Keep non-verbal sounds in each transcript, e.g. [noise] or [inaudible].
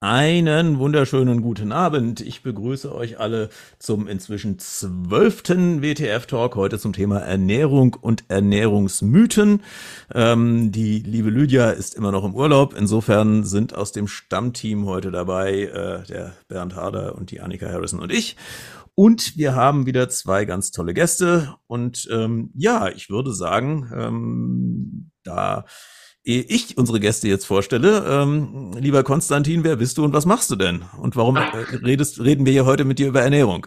Einen wunderschönen guten Abend. Ich begrüße euch alle zum inzwischen zwölften WTF-Talk, heute zum Thema Ernährung und Ernährungsmythen. Ähm, die liebe Lydia ist immer noch im Urlaub. Insofern sind aus dem Stammteam heute dabei äh, der Bernd Harder und die Annika Harrison und ich. Und wir haben wieder zwei ganz tolle Gäste. Und ähm, ja, ich würde sagen, ähm, da Ehe ich unsere Gäste jetzt vorstelle, ähm, lieber Konstantin, wer bist du und was machst du denn? Und warum äh, redest, reden wir hier heute mit dir über Ernährung?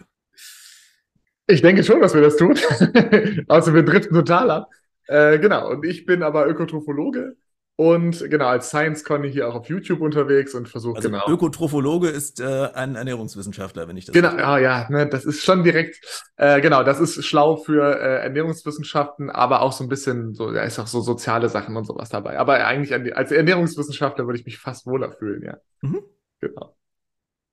Ich denke schon, dass wir das tun. [laughs] also wir driften total ab. Äh, genau, und ich bin aber Ökotrophologe und genau, als Science Conny hier auch auf YouTube unterwegs und versuche also genau. Ökotrophologe ist äh, ein Ernährungswissenschaftler, wenn ich das Genau, ja, ja, ne, das ist schon direkt, äh, genau, das ist schlau für äh, Ernährungswissenschaften, aber auch so ein bisschen, so, da ist auch so soziale Sachen und sowas dabei. Aber eigentlich als Ernährungswissenschaftler würde ich mich fast wohler fühlen, ja. Mhm. Genau.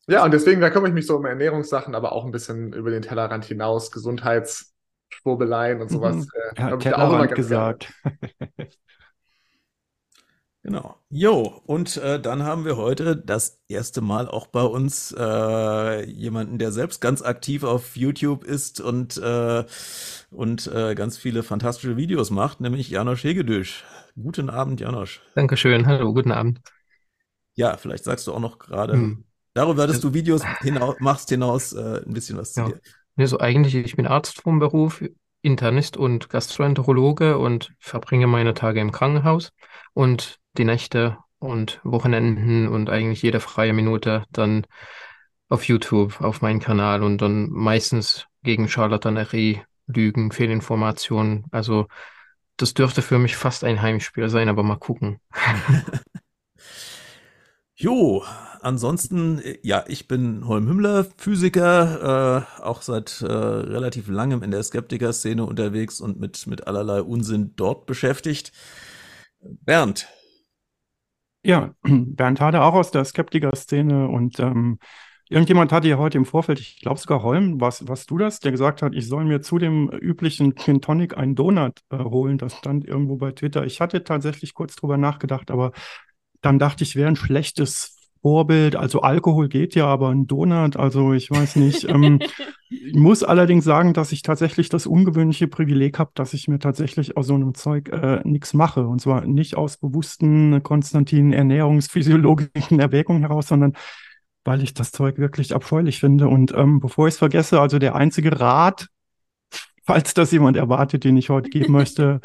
Ja, und deswegen, da kümmere ich mich so um Ernährungssachen, aber auch ein bisschen über den Tellerrand hinaus, Gesundheitsschwurbeleien und sowas. Mhm. Äh, ja, Tellerrand gesagt. [laughs] Genau. Jo, und äh, dann haben wir heute das erste Mal auch bei uns äh, jemanden, der selbst ganz aktiv auf YouTube ist und, äh, und äh, ganz viele fantastische Videos macht, nämlich Janosch Hegedüsch. Guten Abend, Janosch. Dankeschön. Hallo, guten Abend. Ja, vielleicht sagst du auch noch gerade hm. darüber, dass du Videos hinaus, machst, hinaus äh, ein bisschen was ja. zu dir. Also eigentlich, ich bin Arzt vom Beruf, Internist und Gastroenterologe und verbringe meine Tage im Krankenhaus. Und die Nächte und Wochenenden und eigentlich jede freie Minute dann auf YouTube, auf meinen Kanal und dann meistens gegen Charlatanerie, Lügen, Fehlinformationen. Also das dürfte für mich fast ein Heimspiel sein, aber mal gucken. [laughs] jo, ansonsten, ja, ich bin Holm Hümmler, Physiker, äh, auch seit äh, relativ langem in der Skeptiker-Szene unterwegs und mit, mit allerlei Unsinn dort beschäftigt. Bernd, ja, [clears throat] Bernd Hade auch aus der Skeptiker-Szene und ähm, irgendjemand hatte ja heute im Vorfeld, ich glaube sogar Holm, was, was du das, der gesagt hat, ich soll mir zu dem üblichen Gin Tonic einen Donut äh, holen. Das stand irgendwo bei Twitter. Ich hatte tatsächlich kurz drüber nachgedacht, aber dann dachte ich, wäre ein schlechtes Vorbild. Also Alkohol geht ja, aber ein Donut, also ich weiß nicht. ähm, [laughs] ich muss allerdings sagen, dass ich tatsächlich das ungewöhnliche Privileg habe, dass ich mir tatsächlich aus so einem Zeug äh, nichts mache. Und zwar nicht aus bewussten Konstantin ernährungsphysiologischen Erwägungen heraus, sondern weil ich das Zeug wirklich abscheulich finde. Und ähm, bevor ich es vergesse, also der einzige Rat, [laughs] falls das jemand erwartet, den ich heute geben [laughs] möchte,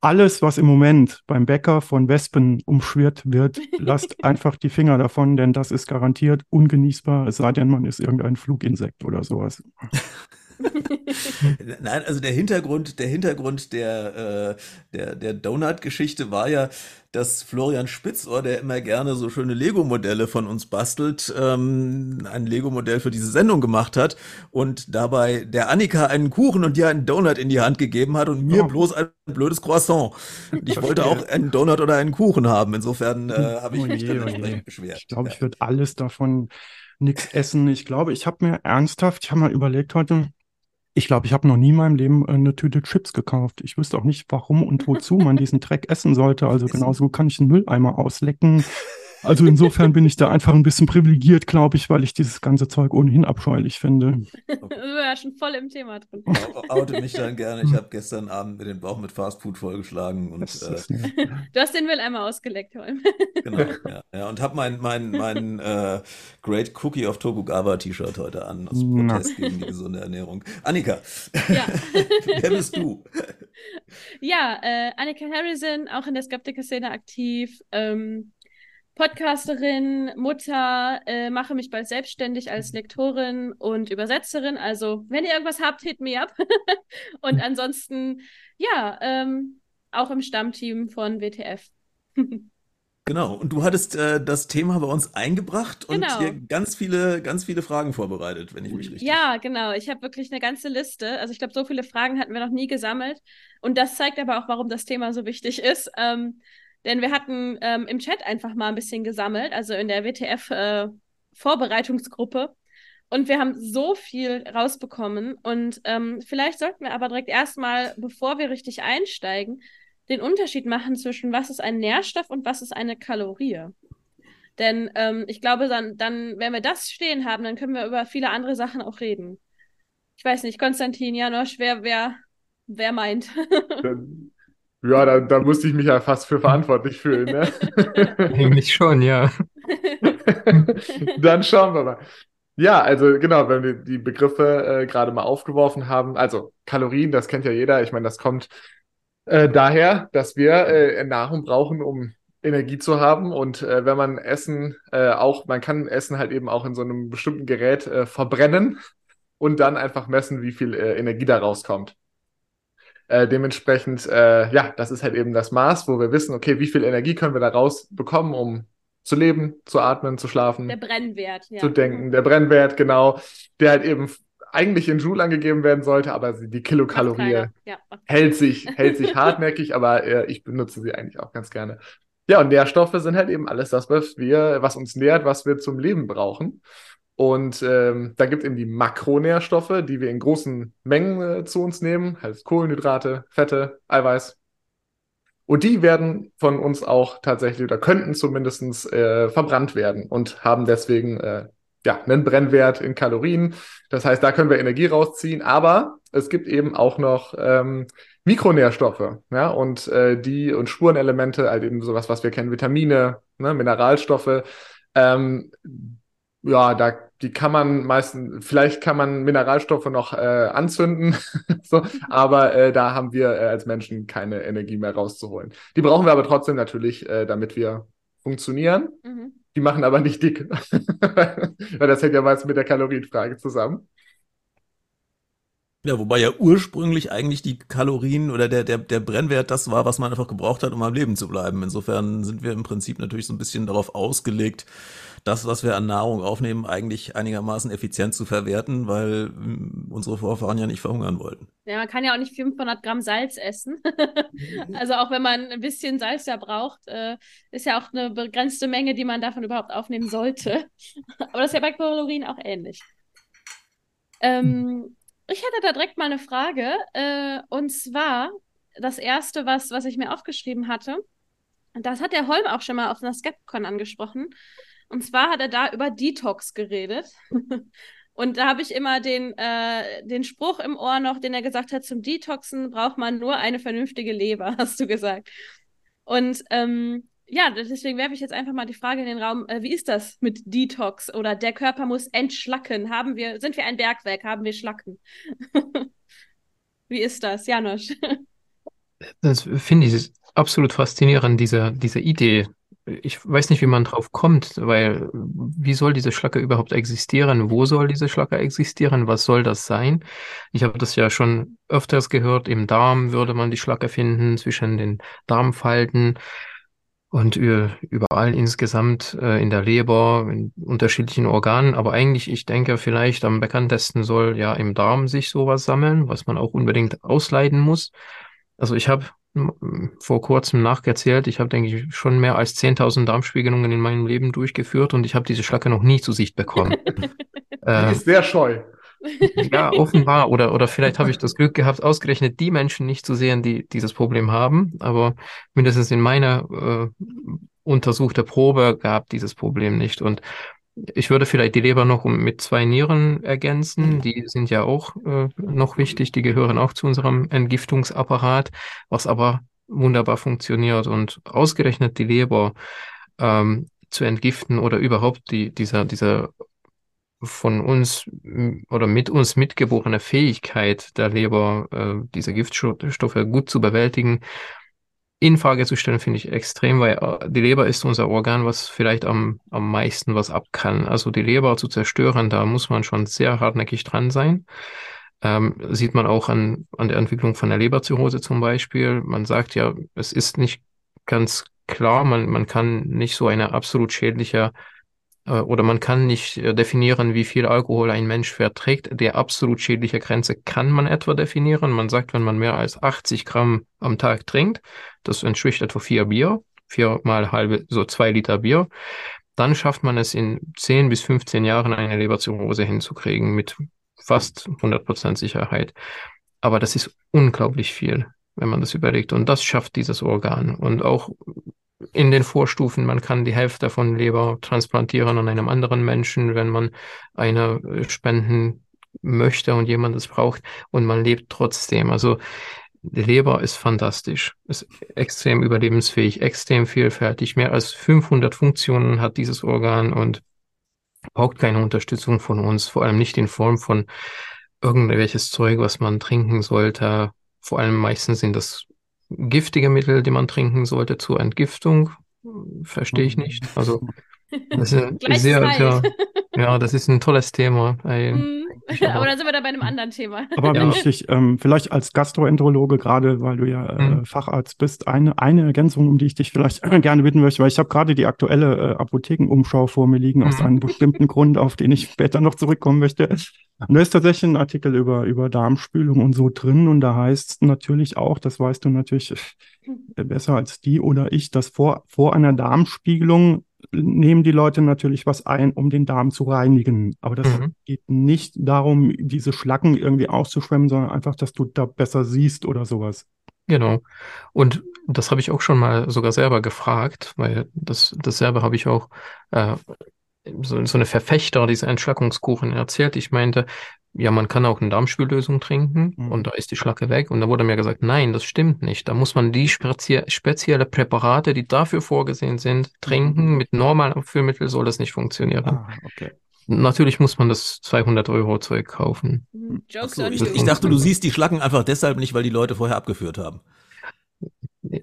alles, was im Moment beim Bäcker von Wespen umschwirrt wird, [laughs] lasst einfach die Finger davon, denn das ist garantiert ungenießbar, es sei denn, man ist irgendein Fluginsekt oder sowas. [laughs] [laughs] Nein, also der Hintergrund, der Hintergrund der, äh, der, der Donut-Geschichte war ja, dass Florian Spitzohr, der immer gerne so schöne Lego-Modelle von uns bastelt, ähm, ein Lego-Modell für diese Sendung gemacht hat und dabei der Annika einen Kuchen und dir einen Donut in die Hand gegeben hat und mir oh. bloß ein blödes Croissant. Und ich wollte auch einen Donut oder einen Kuchen haben. Insofern äh, habe ich oh mich je, dann oh entsprechend beschwert. Ich glaube, ja. ich würde alles davon nichts essen. Ich glaube, ich habe mir ernsthaft, ich habe mal überlegt heute, ich glaube, ich habe noch nie in meinem Leben äh, eine Tüte Chips gekauft. Ich wüsste auch nicht, warum und wozu man diesen Dreck essen sollte. Also genauso kann ich einen Mülleimer auslecken. Also insofern bin ich da einfach ein bisschen privilegiert, glaube ich, weil ich dieses ganze Zeug ohnehin abscheulich finde. Okay. Ja schon voll im Thema drin. Oute mich dann gerne. Ich habe gestern Abend mit den Bauch mit Fastfood vollgeschlagen. Und, äh, [laughs] du hast den Mülleimer ausgeleckt, Holm. [laughs] genau, ja. ja und habe mein, mein, mein äh, Great Cookie of Tokugawa T-Shirt heute an, aus Protest Na. gegen die gesunde Ernährung. Annika, ja. [laughs] wer bist du? Ja, äh, Annika Harrison, auch in der Skeptiker-Szene aktiv. Ähm, Podcasterin, Mutter, äh, mache mich bald selbstständig als Lektorin und Übersetzerin. Also, wenn ihr irgendwas habt, hit me up. [laughs] und ansonsten, ja, ähm, auch im Stammteam von WTF. [laughs] Genau, und du hattest äh, das Thema bei uns eingebracht und genau. hier ganz viele, ganz viele Fragen vorbereitet, wenn ich mich richtig. Ja, genau. Ich habe wirklich eine ganze Liste. Also ich glaube, so viele Fragen hatten wir noch nie gesammelt. Und das zeigt aber auch, warum das Thema so wichtig ist. Ähm, denn wir hatten ähm, im Chat einfach mal ein bisschen gesammelt, also in der WTF-Vorbereitungsgruppe. Äh, und wir haben so viel rausbekommen. Und ähm, vielleicht sollten wir aber direkt erstmal, bevor wir richtig einsteigen, den Unterschied machen zwischen was ist ein Nährstoff und was ist eine Kalorie. Denn ähm, ich glaube, dann, dann, wenn wir das stehen haben, dann können wir über viele andere Sachen auch reden. Ich weiß nicht, Konstantin, Janosch, wer, wer, wer meint? [laughs] ja, da, da musste ich mich ja fast für verantwortlich fühlen. Ne? [laughs] Eigentlich schon, ja. [laughs] dann schauen wir mal. Ja, also genau, wenn wir die Begriffe äh, gerade mal aufgeworfen haben, also Kalorien, das kennt ja jeder. Ich meine, das kommt äh, daher, dass wir äh, Nahrung brauchen, um Energie zu haben. Und äh, wenn man Essen äh, auch, man kann Essen halt eben auch in so einem bestimmten Gerät äh, verbrennen und dann einfach messen, wie viel äh, Energie da rauskommt. Äh, dementsprechend, äh, ja, das ist halt eben das Maß, wo wir wissen, okay, wie viel Energie können wir da rausbekommen, um zu leben, zu atmen, zu schlafen. Der Brennwert, ja. Zu denken. Der Brennwert, genau, der halt eben eigentlich in Joule angegeben werden sollte, aber die Kilokalorie ja, hält sich, hält sich hartnäckig, [laughs] aber äh, ich benutze sie eigentlich auch ganz gerne. Ja, und Nährstoffe sind halt eben alles das, was wir, was uns nährt, was wir zum Leben brauchen. Und ähm, da gibt es eben die Makronährstoffe, die wir in großen Mengen äh, zu uns nehmen, heißt Kohlenhydrate, Fette, Eiweiß, und die werden von uns auch tatsächlich oder könnten zumindest äh, verbrannt werden und haben deswegen äh, ja, einen Brennwert in Kalorien. Das heißt, da können wir Energie rausziehen, aber es gibt eben auch noch ähm, Mikronährstoffe, ja, und äh, die und Spurenelemente, halt eben sowas, was wir kennen, Vitamine, ne, Mineralstoffe. Ähm, ja, da die kann man meistens, vielleicht kann man Mineralstoffe noch äh, anzünden, [laughs] so, aber äh, da haben wir äh, als Menschen keine Energie mehr rauszuholen. Die brauchen wir aber trotzdem natürlich, äh, damit wir funktionieren. Mhm. Die machen aber nicht dick. [laughs] Weil das hängt ja meist mit der Kalorienfrage zusammen. Ja, wobei ja ursprünglich eigentlich die Kalorien oder der, der, der Brennwert das war, was man einfach gebraucht hat, um am Leben zu bleiben. Insofern sind wir im Prinzip natürlich so ein bisschen darauf ausgelegt, das, was wir an Nahrung aufnehmen, eigentlich einigermaßen effizient zu verwerten, weil hm, unsere Vorfahren ja nicht verhungern wollten. Ja, man kann ja auch nicht 500 Gramm Salz essen. [laughs] also auch wenn man ein bisschen Salz ja braucht, äh, ist ja auch eine begrenzte Menge, die man davon überhaupt aufnehmen sollte. [laughs] Aber das ist ja bei Kalorien auch ähnlich. Ähm, ich hätte da direkt mal eine Frage. Äh, und zwar das erste, was, was ich mir aufgeschrieben hatte. Das hat der Holm auch schon mal auf einer Skepcon angesprochen. Und zwar hat er da über Detox geredet. [laughs] Und da habe ich immer den, äh, den Spruch im Ohr noch, den er gesagt hat, zum Detoxen braucht man nur eine vernünftige Leber, [laughs] hast du gesagt. Und ähm, ja, deswegen werfe ich jetzt einfach mal die Frage in den Raum, äh, wie ist das mit Detox oder der Körper muss entschlacken? Haben wir, sind wir ein Bergwerk? Haben wir Schlacken? [laughs] wie ist das, Janosch? das finde ich absolut faszinierend, diese, diese Idee, ich weiß nicht, wie man drauf kommt, weil wie soll diese Schlacke überhaupt existieren? Wo soll diese Schlacke existieren? Was soll das sein? Ich habe das ja schon öfters gehört. Im Darm würde man die Schlacke finden, zwischen den Darmfalten und überall insgesamt äh, in der Leber, in unterschiedlichen Organen. Aber eigentlich, ich denke, vielleicht am bekanntesten soll ja im Darm sich sowas sammeln, was man auch unbedingt ausleiten muss. Also ich habe vor kurzem nachgezählt. Ich habe, denke ich, schon mehr als 10.000 Darmspiegelungen in meinem Leben durchgeführt und ich habe diese Schlacke noch nie zu Sicht bekommen. [laughs] Die ist sehr scheu. [laughs] Ja, offenbar. Oder, oder vielleicht habe ich das Glück gehabt, ausgerechnet die Menschen nicht zu sehen, die dieses Problem haben. Aber mindestens in meiner äh, untersuchter Probe gab dieses Problem nicht. Und ich würde vielleicht die Leber noch mit zwei Nieren ergänzen. Die sind ja auch äh, noch wichtig. Die gehören auch zu unserem Entgiftungsapparat, was aber wunderbar funktioniert. Und ausgerechnet die Leber ähm, zu entgiften oder überhaupt die, dieser, dieser von uns oder mit uns mitgeborene Fähigkeit der Leber, äh, diese Giftstoffe gut zu bewältigen, in Frage zu stellen, finde ich extrem, weil äh, die Leber ist unser Organ, was vielleicht am, am meisten was ab kann. Also die Leber zu zerstören, da muss man schon sehr hartnäckig dran sein. Ähm, sieht man auch an, an der Entwicklung von der Leberzirrhose zum Beispiel. Man sagt ja, es ist nicht ganz klar, man, man kann nicht so eine absolut schädliche oder man kann nicht äh, definieren, wie viel Alkohol ein Mensch verträgt. Der absolut schädliche Grenze kann man etwa definieren. Man sagt, wenn man mehr als 80 Gramm am Tag trinkt, das entspricht etwa vier Bier, viermal halbe, so zwei Liter Bier, dann schafft man es in 10 bis 15 Jahren eine Leberzirrhose hinzukriegen mit fast 100 Prozent Sicherheit. Aber das ist unglaublich viel, wenn man das überlegt. Und das schafft dieses Organ. Und auch in den Vorstufen. Man kann die Hälfte von Leber transplantieren an einem anderen Menschen, wenn man eine äh, spenden möchte und jemand es braucht und man lebt trotzdem. Also Leber ist fantastisch, ist extrem überlebensfähig, extrem vielfältig. Mehr als 500 Funktionen hat dieses Organ und braucht keine Unterstützung von uns, vor allem nicht in Form von irgendwelches Zeug, was man trinken sollte. Vor allem meistens sind das giftige Mittel, die man trinken sollte zur Entgiftung. Verstehe ich nicht. Also [laughs] das ist ein sehr, sehr, ja, das ist ein tolles Thema. Ein. Aber da sind wir da bei einem anderen Thema. Aber wenn ich dich ähm, vielleicht als Gastroenterologe, gerade weil du ja äh, mhm. Facharzt bist, eine, eine Ergänzung, um die ich dich vielleicht [clears throat] gerne bitten möchte, weil ich habe gerade die aktuelle äh, Apothekenumschau vor mir liegen, aus mhm. einem bestimmten Grund, auf den ich später noch zurückkommen möchte. Und da ist tatsächlich ein Artikel über, über Darmspülung und so drin. Und da heißt natürlich auch, das weißt du natürlich äh, besser als die oder ich, dass vor, vor einer Darmspiegelung nehmen die Leute natürlich was ein, um den Darm zu reinigen. Aber das mhm. geht nicht darum, diese Schlacken irgendwie auszuschwemmen, sondern einfach, dass du da besser siehst oder sowas. Genau. Und das habe ich auch schon mal sogar selber gefragt, weil das, dasselbe habe ich auch äh, so, so eine Verfechter dieser Entschlackungskuchen erzählt. Ich meinte, ja, man kann auch eine Darmspüllösung trinken mhm. und da ist die Schlacke weg. Und da wurde mir gesagt, nein, das stimmt nicht. Da muss man die spezie spezielle Präparate, die dafür vorgesehen sind, trinken. Mhm. Mit normalen Abführmitteln soll das nicht funktionieren. Ah, okay. Natürlich muss man das 200 Euro Zeug kaufen. Mhm. So, ich, ich dachte, du siehst die Schlacken einfach deshalb nicht, weil die Leute vorher abgeführt haben.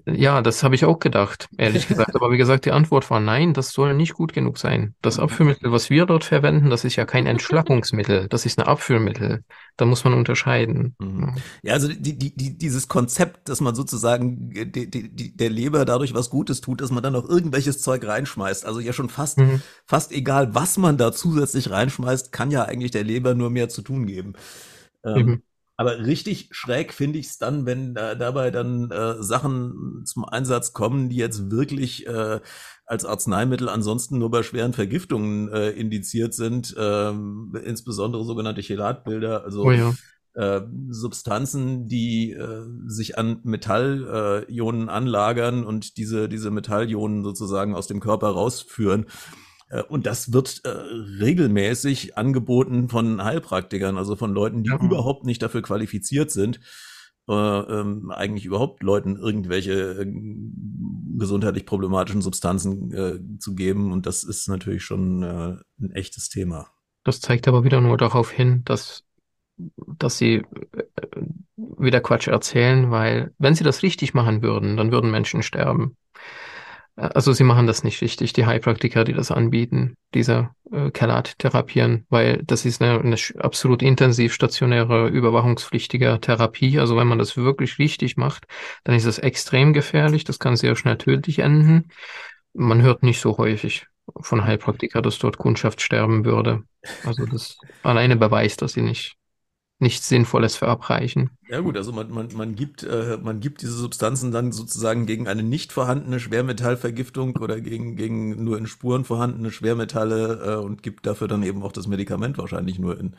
Ja, das habe ich auch gedacht, ehrlich [laughs] gesagt. Aber wie gesagt, die Antwort war nein, das soll nicht gut genug sein. Das Abführmittel, was wir dort verwenden, das ist ja kein Entschlackungsmittel, das ist ein Abführmittel. Da muss man unterscheiden. Mhm. Ja, also die, die, die, dieses Konzept, dass man sozusagen die, der Leber dadurch was Gutes tut, dass man dann noch irgendwelches Zeug reinschmeißt. Also ja schon fast, mhm. fast egal, was man da zusätzlich reinschmeißt, kann ja eigentlich der Leber nur mehr zu tun geben. Ähm, aber richtig schräg finde ich es dann, wenn äh, dabei dann äh, Sachen zum Einsatz kommen, die jetzt wirklich äh, als Arzneimittel ansonsten nur bei schweren Vergiftungen äh, indiziert sind, äh, insbesondere sogenannte Chelatbilder, also oh ja. äh, Substanzen, die äh, sich an Metallionen anlagern und diese, diese Metallionen sozusagen aus dem Körper rausführen. Äh, und das wird äh, regelmäßig angeboten von Heilpraktikern, also von Leuten, die ja. überhaupt nicht dafür qualifiziert sind, äh, ähm, eigentlich überhaupt Leuten irgendwelche äh, gesundheitlich problematischen Substanzen äh, zu geben. Und das ist natürlich schon äh, ein echtes Thema. Das zeigt aber wieder nur darauf hin, dass, dass sie wieder Quatsch erzählen, weil wenn sie das richtig machen würden, dann würden Menschen sterben. Also sie machen das nicht richtig, die Heilpraktiker, die das anbieten, diese äh, Kelat-Therapien, weil das ist eine, eine absolut intensiv stationäre, überwachungspflichtige Therapie. Also wenn man das wirklich richtig macht, dann ist das extrem gefährlich, das kann sehr schnell tödlich enden. Man hört nicht so häufig von Heilpraktiker, dass dort Kundschaft sterben würde. Also das alleine beweist, dass sie nicht nichts Sinnvolles verabreichen. Ja gut, also man, man, man, gibt, äh, man gibt diese Substanzen dann sozusagen gegen eine nicht vorhandene Schwermetallvergiftung oder gegen, gegen nur in Spuren vorhandene Schwermetalle äh, und gibt dafür dann eben auch das Medikament wahrscheinlich nur in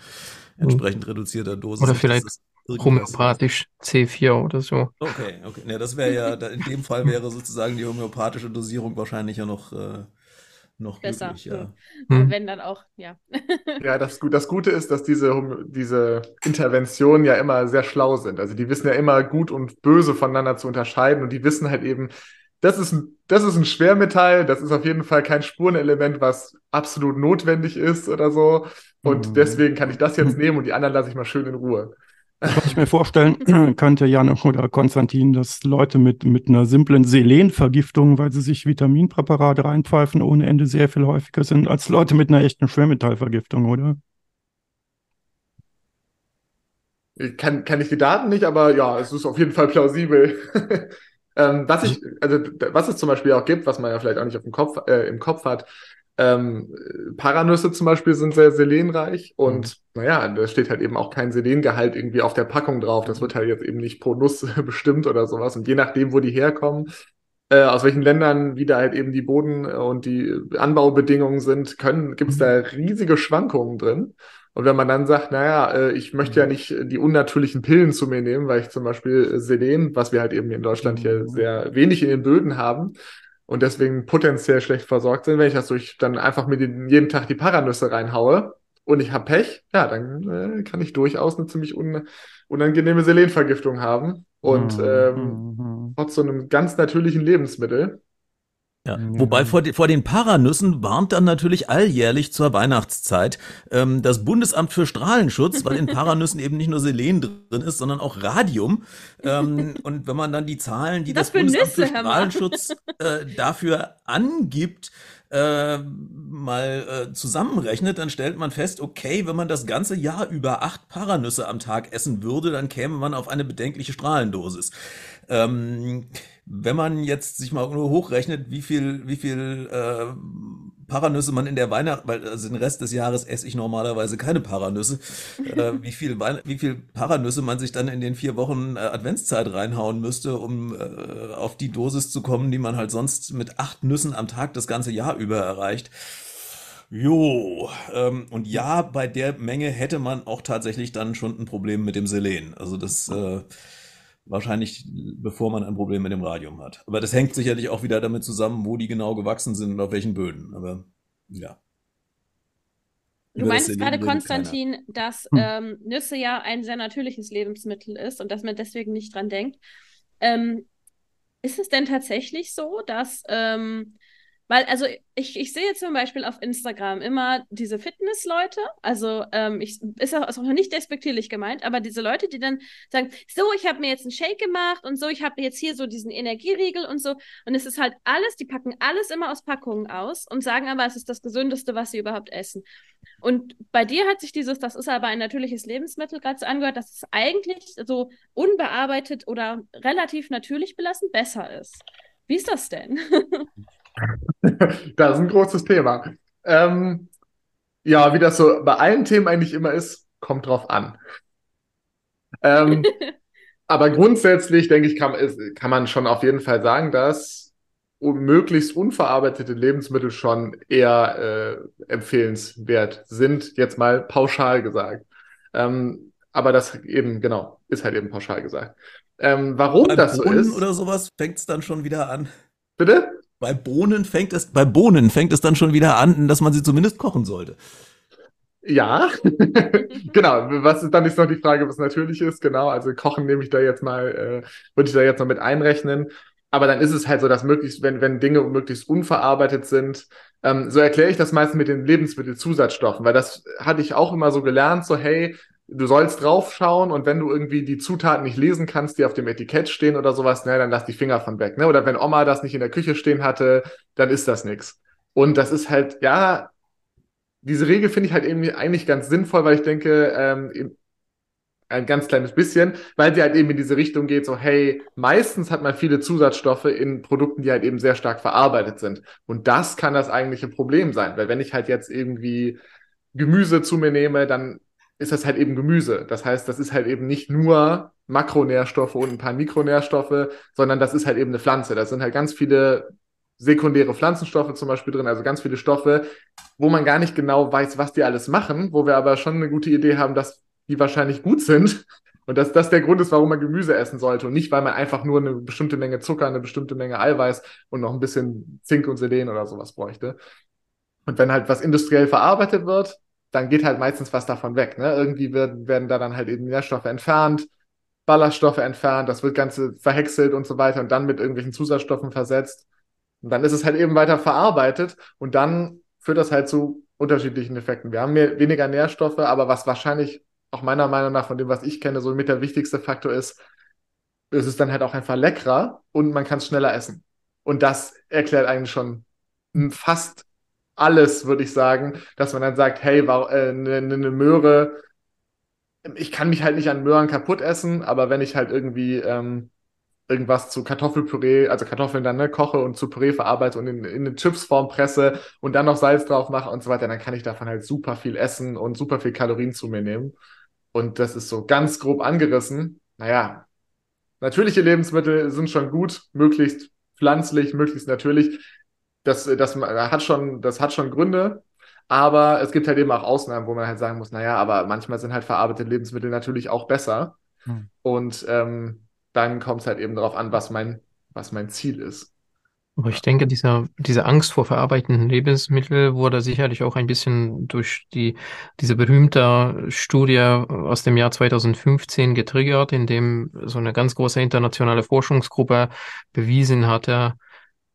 entsprechend mhm. reduzierter Dosis. Oder vielleicht homöopathisch C4 oder so. Okay, okay. Ja, das wäre ja, in dem Fall wäre sozusagen die homöopathische Dosierung wahrscheinlich ja noch äh, noch besser. Möglich, ja. Hm. Wenn dann auch, ja. [laughs] ja, das, das Gute ist, dass diese, diese Interventionen ja immer sehr schlau sind. Also die wissen ja immer gut und böse voneinander zu unterscheiden und die wissen halt eben, das ist, ein, das ist ein Schwermetall, das ist auf jeden Fall kein Spurenelement, was absolut notwendig ist oder so. Und mhm. deswegen kann ich das jetzt [laughs] nehmen und die anderen lasse ich mal schön in Ruhe. Was ich mir vorstellen [clears throat] könnte, Jan oder Konstantin, dass Leute mit, mit einer simplen Selenvergiftung, weil sie sich Vitaminpräparate reinpfeifen, ohne Ende sehr viel häufiger sind als Leute mit einer echten Schwermetallvergiftung, oder? Kann, kann ich die Daten nicht, aber ja, es ist auf jeden Fall plausibel. [laughs] ähm, was ich, also was es zum Beispiel auch gibt, was man ja vielleicht auch nicht auf dem Kopf, äh, im Kopf hat, ähm, Paranüsse zum Beispiel sind sehr selenreich und mhm. naja, da steht halt eben auch kein Selengehalt irgendwie auf der Packung drauf. Das wird halt jetzt eben nicht pro Nuss [laughs] bestimmt oder sowas. Und je nachdem, wo die herkommen, äh, aus welchen Ländern wieder halt eben die Boden- und die Anbaubedingungen sind, können, gibt es da mhm. riesige Schwankungen drin. Und wenn man dann sagt, naja, äh, ich möchte ja mhm. nicht die unnatürlichen Pillen zu mir nehmen, weil ich zum Beispiel Selen, was wir halt eben in Deutschland hier sehr wenig in den Böden haben, und deswegen potenziell schlecht versorgt sind. Wenn ich das durch dann einfach mir den, jeden Tag die Paranüsse reinhaue und ich habe Pech, ja, dann äh, kann ich durchaus eine ziemlich un, unangenehme Selenvergiftung haben und Mhm, ähm, mhm. trotz so einem ganz natürlichen Lebensmittel. Ja, Ja. wobei vor, de- vor den Paranüssen warnt dann natürlich alljährlich zur Weihnachtszeit ähm, das Bundesamt für Strahlenschutz, weil in Paranüssen [laughs] eben nicht nur Selen drin ist, sondern auch Radium. Ähm, [laughs] und wenn man dann die Zahlen, die das für Bundesamt für. Strahlenschutz äh, dafür angibt, äh, mal äh, zusammenrechnet, dann stellt man fest, okay, wenn man das ganze Jahr über acht Paranüsse am Tag essen würde, dann käme man auf eine bedenkliche Strahlendosis. Ähm, wenn man jetzt sich mal nur hochrechnet, wie viel, wie viel äh, Paranüsse man in der Weihnacht, weil also den Rest des Jahres esse ich normalerweise keine Paranüsse, äh, [laughs] wie viel, Weihn- wie viel Paranüsse man sich dann in den vier Wochen äh, Adventszeit reinhauen müsste, um äh, auf die Dosis zu kommen, die man halt sonst mit acht Nüssen am Tag das ganze Jahr über erreicht. Jo, ähm, und ja, bei der Menge hätte man auch tatsächlich dann schon ein Problem mit dem Selen. Also das äh, wahrscheinlich, bevor man ein Problem mit dem Radium hat. Aber das hängt sicherlich auch wieder damit zusammen, wo die genau gewachsen sind und auf welchen Böden. Aber ja. Du Über meinst gerade, redet keiner. Konstantin, dass Hm. ähm, Nüsse ja ein sehr natürliches Lebensmittel ist und dass man deswegen nicht dran denkt. Ähm, ist es denn tatsächlich so, dass, ähm, weil, also ich, ich sehe zum Beispiel auf Instagram immer diese Fitnessleute, also ähm, ich, ist auch, ist nicht despektierlich gemeint, aber diese Leute, die dann sagen, so, ich habe mir jetzt einen Shake gemacht und so, ich habe jetzt hier so diesen Energieriegel und so und es ist halt alles, die packen alles immer aus Packungen aus und sagen aber, es ist das Gesündeste, was sie überhaupt essen. Und bei dir hat sich dieses, das ist aber ein natürliches Lebensmittel, gerade so angehört, dass es eigentlich so unbearbeitet oder relativ natürlich belassen besser ist. Wie ist das denn? [laughs] Das ist ein großes Thema. Ähm, ja, wie das so bei allen Themen eigentlich immer ist, kommt drauf an. Ähm, [laughs] aber grundsätzlich, denke ich, kann, ist, kann man schon auf jeden Fall sagen, dass möglichst unverarbeitete Lebensmittel schon eher äh, empfehlenswert sind, jetzt mal pauschal gesagt. Ähm, aber das eben, genau, ist halt eben pauschal gesagt. Ähm, warum Bei das so Bohnen ist, oder sowas fängt es dann schon wieder an. bitte? Bei Bohnen fängt es, bei Bohnen fängt es dann schon wieder an, dass man sie zumindest kochen sollte. Ja, [laughs] genau. Was ist dann ist noch die Frage, was natürlich ist. Genau, also Kochen nehme ich da jetzt mal, äh, würde ich da jetzt noch mit einrechnen. Aber dann ist es halt so, dass möglichst, wenn, wenn Dinge möglichst unverarbeitet sind, ähm, so erkläre ich das meistens mit den Lebensmittelzusatzstoffen, weil das hatte ich auch immer so gelernt, so hey, du sollst draufschauen und wenn du irgendwie die Zutaten nicht lesen kannst, die auf dem Etikett stehen oder sowas, ne, dann lass die Finger von weg, ne? Oder wenn Oma das nicht in der Küche stehen hatte, dann ist das nix. Und das ist halt, ja, diese Regel finde ich halt irgendwie eigentlich ganz sinnvoll, weil ich denke, ähm, in- ein ganz kleines bisschen, weil sie halt eben in diese Richtung geht, so hey, meistens hat man viele Zusatzstoffe in Produkten, die halt eben sehr stark verarbeitet sind. Und das kann das eigentliche Problem sein, weil wenn ich halt jetzt irgendwie Gemüse zu mir nehme, dann ist das halt eben Gemüse. Das heißt, das ist halt eben nicht nur Makronährstoffe und ein paar Mikronährstoffe, sondern das ist halt eben eine Pflanze. Da sind halt ganz viele sekundäre Pflanzenstoffe zum Beispiel drin, also ganz viele Stoffe, wo man gar nicht genau weiß, was die alles machen, wo wir aber schon eine gute Idee haben, dass die wahrscheinlich gut sind [laughs] und dass das der Grund ist, warum man Gemüse essen sollte und nicht, weil man einfach nur eine bestimmte Menge Zucker, eine bestimmte Menge Eiweiß und noch ein bisschen Zink und Selen oder sowas bräuchte. Und wenn halt was industriell verarbeitet wird, dann geht halt meistens was davon weg. Ne? Irgendwie werden, werden da dann halt eben Nährstoffe entfernt, Ballaststoffe entfernt, das wird Ganze verhäckselt und so weiter und dann mit irgendwelchen Zusatzstoffen versetzt. Und dann ist es halt eben weiter verarbeitet und dann führt das halt zu unterschiedlichen Effekten. Wir haben mehr, weniger Nährstoffe, aber was wahrscheinlich auch meiner Meinung nach von dem, was ich kenne, so mit der wichtigste Faktor ist, ist es dann halt auch einfach leckerer und man kann es schneller essen. Und das erklärt eigentlich schon fast alles, würde ich sagen, dass man dann sagt, hey, eine äh, ne, ne Möhre, ich kann mich halt nicht an Möhren kaputt essen, aber wenn ich halt irgendwie ähm, irgendwas zu Kartoffelpüree, also Kartoffeln dann ne, koche und zu Püree verarbeite und in, in eine Chipsform presse und dann noch Salz drauf mache und so weiter, dann kann ich davon halt super viel essen und super viel Kalorien zu mir nehmen. Und das ist so ganz grob angerissen. Naja, natürliche Lebensmittel sind schon gut, möglichst pflanzlich, möglichst natürlich. Das, das hat schon, das hat schon Gründe. Aber es gibt halt eben auch Ausnahmen, wo man halt sagen muss, naja, aber manchmal sind halt verarbeitete Lebensmittel natürlich auch besser. Hm. Und ähm, dann kommt es halt eben darauf an, was mein, was mein Ziel ist. Aber ich denke, dieser, diese Angst vor verarbeitenden Lebensmitteln wurde sicherlich auch ein bisschen durch die, diese berühmte Studie aus dem Jahr 2015 getriggert, in dem so eine ganz große internationale Forschungsgruppe bewiesen hatte,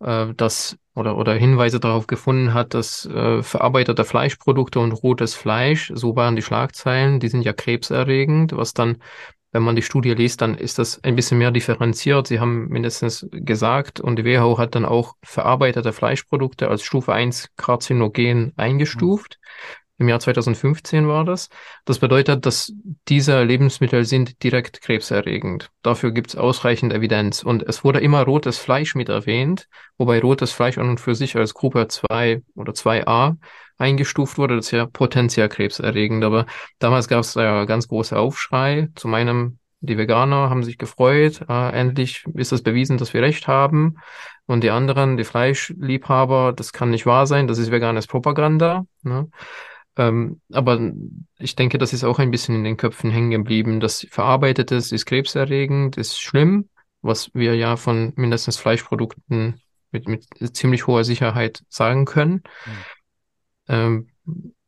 äh, dass oder, oder Hinweise darauf gefunden hat, dass äh, verarbeitete Fleischprodukte und rotes Fleisch, so waren die Schlagzeilen, die sind ja krebserregend, was dann wenn man die Studie liest, dann ist das ein bisschen mehr differenziert. Sie haben mindestens gesagt, und die WHO hat dann auch verarbeitete Fleischprodukte als Stufe 1 karzinogen eingestuft. Im Jahr 2015 war das. Das bedeutet, dass diese Lebensmittel sind direkt krebserregend. Dafür gibt es ausreichend Evidenz. Und es wurde immer rotes Fleisch mit erwähnt, wobei rotes Fleisch an und für sich als Gruppe 2 oder 2a eingestuft wurde. Das ist ja potenziell krebserregend. Aber damals gab es ja ganz große Aufschrei. Zu meinem, die Veganer haben sich gefreut. Äh, endlich ist es bewiesen, dass wir recht haben. Und die anderen, die Fleischliebhaber, das kann nicht wahr sein. Das ist veganes Propaganda. Ne? Ähm, aber ich denke, das ist auch ein bisschen in den Köpfen hängen geblieben. Das Verarbeitetes ist krebserregend, ist schlimm, was wir ja von mindestens Fleischprodukten mit, mit ziemlich hoher Sicherheit sagen können. Mhm. Ähm,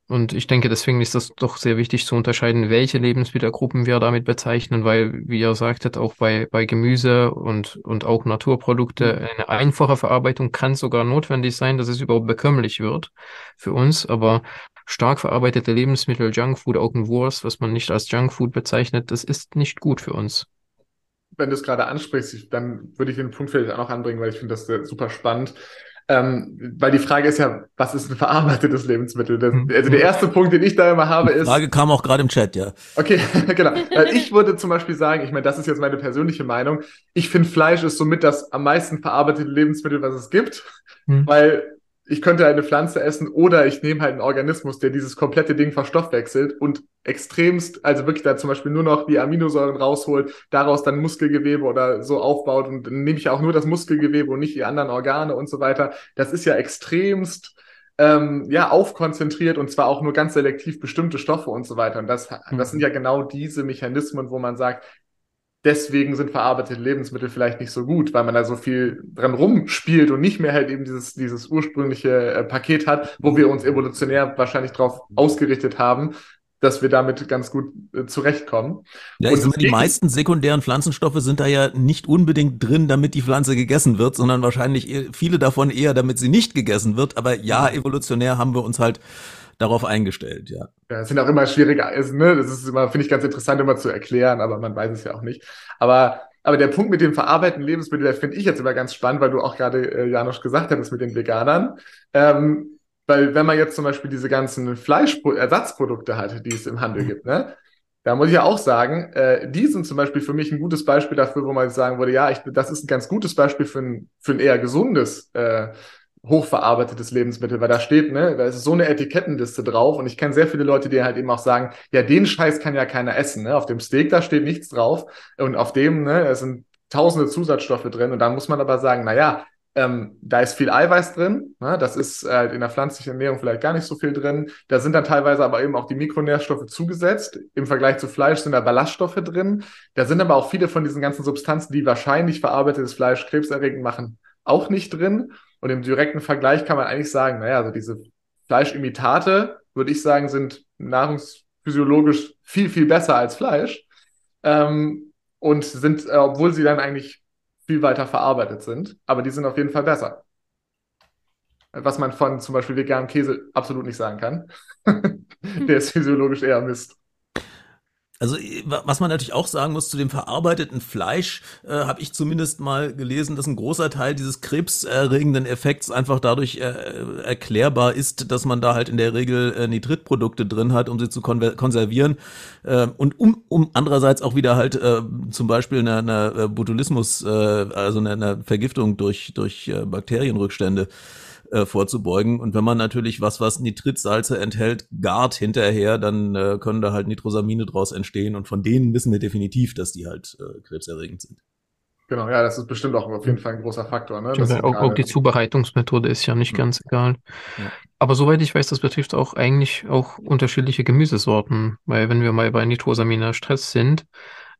und ich denke, deswegen ist das doch sehr wichtig zu unterscheiden, welche Lebensmittelgruppen wir damit bezeichnen, weil, wie ihr sagtet, auch bei, bei Gemüse und, und auch Naturprodukte mhm. eine einfache Verarbeitung kann sogar notwendig sein, dass es überhaupt bekömmlich wird für uns. Aber stark verarbeitete Lebensmittel, Junkfood, auch ein Wurst, was man nicht als Junkfood bezeichnet, das ist nicht gut für uns. Wenn du es gerade ansprichst, dann würde ich den Punkt vielleicht auch noch anbringen, weil ich finde das super spannend. Ähm, weil die Frage ist ja, was ist ein verarbeitetes Lebensmittel? Das, mhm. also der erste Punkt, den ich da immer habe, ist. Die Frage kam auch gerade im Chat, ja. Okay, [laughs] genau. Weil ich würde zum Beispiel sagen, ich meine, das ist jetzt meine persönliche Meinung. Ich finde Fleisch ist somit das am meisten verarbeitete Lebensmittel, was es gibt, mhm. weil ich könnte eine Pflanze essen oder ich nehme halt einen Organismus, der dieses komplette Ding verstoffwechselt und extremst, also wirklich da zum Beispiel nur noch die Aminosäuren rausholt, daraus dann Muskelgewebe oder so aufbaut und dann nehme ich auch nur das Muskelgewebe und nicht die anderen Organe und so weiter. Das ist ja extremst ähm, ja, aufkonzentriert und zwar auch nur ganz selektiv bestimmte Stoffe und so weiter. Und das, das sind ja genau diese Mechanismen, wo man sagt, deswegen sind verarbeitete Lebensmittel vielleicht nicht so gut, weil man da so viel dran rumspielt und nicht mehr halt eben dieses, dieses ursprüngliche äh, Paket hat, wo wir uns evolutionär wahrscheinlich darauf ausgerichtet haben, dass wir damit ganz gut äh, zurechtkommen. Ja, ich sag, die meisten sekundären Pflanzenstoffe sind da ja nicht unbedingt drin, damit die Pflanze gegessen wird, sondern wahrscheinlich viele davon eher, damit sie nicht gegessen wird. Aber ja, evolutionär haben wir uns halt darauf eingestellt, ja. Ja, es sind auch immer schwierige, also, ne, das ist immer, finde ich ganz interessant immer zu erklären, aber man weiß es ja auch nicht. Aber, aber der Punkt mit dem verarbeiteten Lebensmittel, der finde ich jetzt immer ganz spannend, weil du auch gerade, äh, Janosch, gesagt hattest mit den Veganern. Ähm, weil wenn man jetzt zum Beispiel diese ganzen Fleischersatzprodukte hat, die es im Handel gibt, ne, da muss ich ja auch sagen, äh, die sind zum Beispiel für mich ein gutes Beispiel dafür, wo man sagen würde, ja, ich, das ist ein ganz gutes Beispiel für ein, für ein eher gesundes äh, hochverarbeitetes Lebensmittel, weil da steht, ne, da ist so eine Etikettenliste drauf und ich kenne sehr viele Leute, die halt eben auch sagen, ja, den Scheiß kann ja keiner essen, ne, auf dem Steak, da steht nichts drauf und auf dem, ne, da sind tausende Zusatzstoffe drin und dann muss man aber sagen, na ja, ähm, da ist viel Eiweiß drin, ne? das ist äh, in der pflanzlichen Ernährung vielleicht gar nicht so viel drin. Da sind dann teilweise aber eben auch die Mikronährstoffe zugesetzt. Im Vergleich zu Fleisch sind da Ballaststoffe drin. Da sind aber auch viele von diesen ganzen Substanzen, die wahrscheinlich verarbeitetes Fleisch krebserregend machen, auch nicht drin. Und im direkten Vergleich kann man eigentlich sagen, naja, also diese Fleischimitate, würde ich sagen, sind nahrungsphysiologisch viel, viel besser als Fleisch. Ähm, und sind, äh, obwohl sie dann eigentlich viel weiter verarbeitet sind, aber die sind auf jeden Fall besser. Was man von zum Beispiel veganem Käse absolut nicht sagen kann. [laughs] Der ist physiologisch eher Mist. Also was man natürlich auch sagen muss zu dem verarbeiteten Fleisch, äh, habe ich zumindest mal gelesen, dass ein großer Teil dieses krebserregenden Effekts einfach dadurch äh, erklärbar ist, dass man da halt in der Regel äh, Nitritprodukte drin hat, um sie zu konservieren. Äh, und um, um andererseits auch wieder halt äh, zum Beispiel eine, eine äh, Botulismus, äh, also eine, eine Vergiftung durch durch äh, Bakterienrückstände äh, vorzubeugen. Und wenn man natürlich was, was Nitritsalze enthält, gart hinterher, dann äh, können da halt Nitrosamine draus entstehen. Und von denen wissen wir definitiv, dass die halt äh, krebserregend sind. Genau, ja, das ist bestimmt auch auf jeden Fall ein großer Faktor. Ne? Stimmt, auch, auch, die Zubereitungsmethode ist ja nicht ja. ganz egal. Ja. Aber soweit ich weiß, das betrifft auch eigentlich auch unterschiedliche Gemüsesorten. Weil wenn wir mal bei Nitrosaminer Stress sind,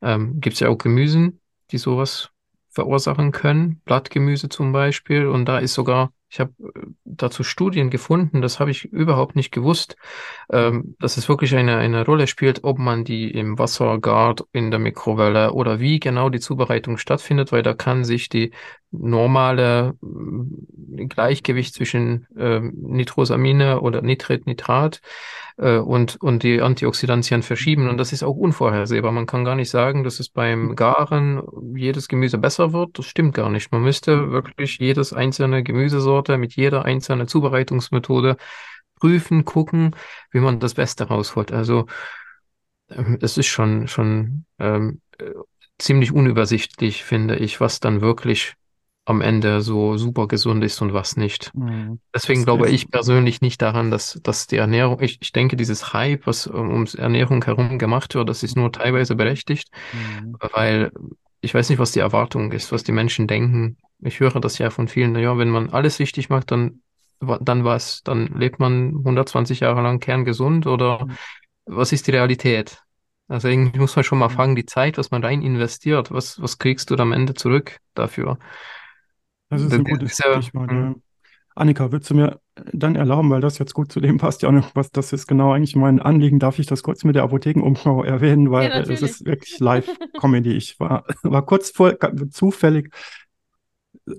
ähm, gibt es ja auch Gemüsen, die sowas verursachen können, Blattgemüse zum Beispiel. Und da ist sogar, ich habe äh, dazu Studien gefunden, das habe ich überhaupt nicht gewusst, ähm, dass es wirklich eine, eine Rolle spielt, ob man die im Wasser gart, in der Mikrowelle oder wie genau die Zubereitung stattfindet, weil da kann sich die normale äh, Gleichgewicht zwischen äh, Nitrosamine oder Nitrit, Nitrat äh, und, und die Antioxidantien verschieben. Und das ist auch unvorhersehbar. Man kann gar nicht sagen, dass es beim Garen jedes Gemüse besser wird. Das stimmt gar nicht. Man müsste wirklich jedes einzelne Gemüsesorte mit jeder einzelnen Zubereitungsmethode prüfen, gucken, wie man das Beste rausholt. Also ähm, es ist schon, schon ähm, äh, ziemlich unübersichtlich, finde ich, was dann wirklich am Ende so super gesund ist und was nicht. Mhm. Deswegen das glaube ich persönlich nicht daran, dass, dass die Ernährung, ich, ich denke, dieses Hype, was ums Ernährung herum gemacht wird, das ist nur teilweise berechtigt, mhm. weil ich weiß nicht, was die Erwartung ist, was die Menschen denken. Ich höre das ja von vielen, naja, wenn man alles richtig macht, dann, dann was, dann lebt man 120 Jahre lang kerngesund oder mhm. was ist die Realität? Also irgendwie muss man schon mal fragen, die Zeit, was man rein investiert, was, was kriegst du am Ende zurück dafür? Das ist ein gutes Stichwort. Ja. Mhm. Annika, würdest du mir dann erlauben, weil das jetzt gut zu dem passt ja noch, was das ist genau eigentlich mein Anliegen, darf ich das kurz mit der Apothekenumschau erwähnen, weil ja, es ist wirklich Live-Comedy. Ich war, war kurz vor, zufällig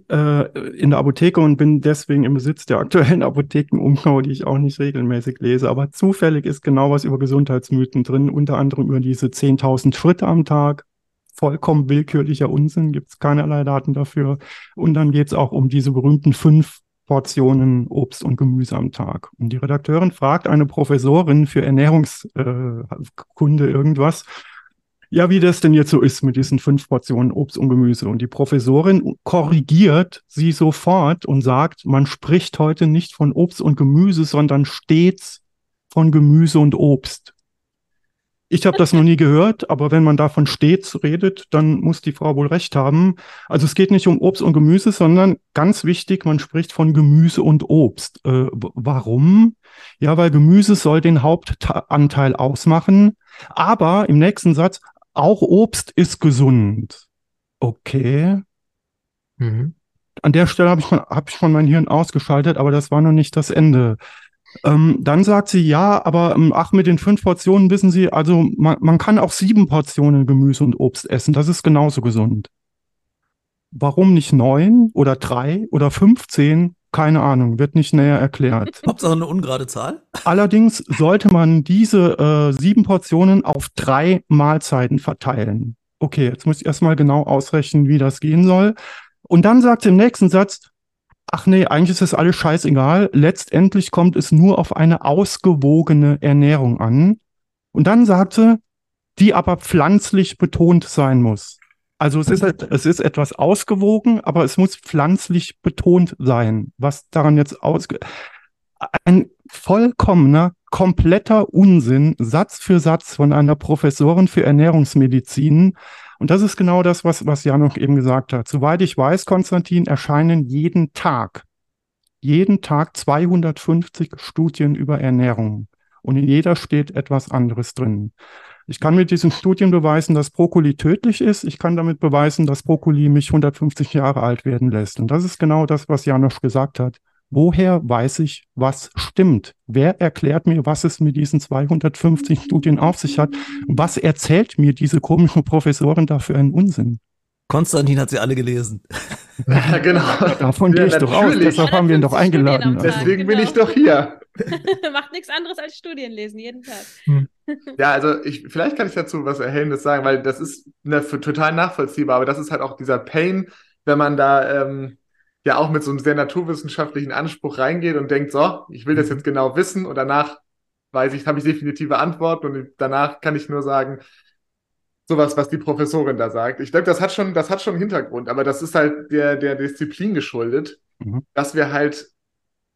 äh, in der Apotheke und bin deswegen im Besitz der aktuellen Apothekenumschau, die ich auch nicht regelmäßig lese. Aber zufällig ist genau was über Gesundheitsmythen drin, unter anderem über diese 10.000 Schritte am Tag, vollkommen willkürlicher Unsinn, gibt es keinerlei Daten dafür. Und dann geht es auch um diese berühmten fünf Portionen Obst und Gemüse am Tag. Und die Redakteurin fragt eine Professorin für Ernährungskunde äh, irgendwas, ja, wie das denn jetzt so ist mit diesen fünf Portionen Obst und Gemüse. Und die Professorin korrigiert sie sofort und sagt, man spricht heute nicht von Obst und Gemüse, sondern stets von Gemüse und Obst. Ich habe das noch nie gehört, aber wenn man davon stets redet, dann muss die Frau wohl recht haben. Also es geht nicht um Obst und Gemüse, sondern ganz wichtig, man spricht von Gemüse und Obst. Äh, warum? Ja, weil Gemüse soll den Hauptanteil ausmachen, aber im nächsten Satz, auch Obst ist gesund. Okay. Mhm. An der Stelle habe ich, hab ich schon mein Hirn ausgeschaltet, aber das war noch nicht das Ende. Ähm, dann sagt sie, ja, aber ähm, ach, mit den fünf Portionen wissen Sie, also man, man kann auch sieben Portionen Gemüse und Obst essen. Das ist genauso gesund. Warum nicht neun oder drei oder fünfzehn? Keine Ahnung, wird nicht näher erklärt. [laughs] Hauptsache eine ungerade Zahl. Allerdings sollte man diese äh, sieben Portionen auf drei Mahlzeiten verteilen. Okay, jetzt muss ich erstmal genau ausrechnen, wie das gehen soll. Und dann sagt sie im nächsten Satz, ach nee, eigentlich ist das alles scheißegal. Letztendlich kommt es nur auf eine ausgewogene Ernährung an. Und dann sagte, die aber pflanzlich betont sein muss. Also es ist, es ist etwas ausgewogen, aber es muss pflanzlich betont sein. Was daran jetzt ausge... Ein vollkommener, kompletter Unsinn, Satz für Satz von einer Professorin für Ernährungsmedizin, und das ist genau das, was, was Jan noch eben gesagt hat. Soweit ich weiß, Konstantin, erscheinen jeden Tag, jeden Tag 250 Studien über Ernährung. Und in jeder steht etwas anderes drin. Ich kann mit diesen Studien beweisen, dass Brokkoli tödlich ist. Ich kann damit beweisen, dass Brokkoli mich 150 Jahre alt werden lässt. Und das ist genau das, was Janosch gesagt hat. Woher weiß ich, was stimmt? Wer erklärt mir, was es mit diesen 250 Studien auf sich hat? Was erzählt mir diese komische Professorin da für einen Unsinn? Konstantin hat sie alle gelesen. Ja, [laughs] genau. Davon ja, gehe ich doch aus. Deshalb haben wir ihn doch eingeladen. Deswegen bin ich genau. doch hier. [laughs] Macht nichts anderes als Studien lesen, jeden Tag. Hm. Ja, also ich, vielleicht kann ich dazu was Erhellendes sagen, weil das ist ne, total nachvollziehbar, aber das ist halt auch dieser Pain, wenn man da ähm, ja auch mit so einem sehr naturwissenschaftlichen Anspruch reingeht und denkt, so, ich will das mhm. jetzt genau wissen und danach weiß ich, habe ich definitive Antworten und danach kann ich nur sagen, sowas, was die Professorin da sagt. Ich glaube, das hat schon, das hat schon Hintergrund, aber das ist halt der, der Disziplin geschuldet, mhm. dass wir halt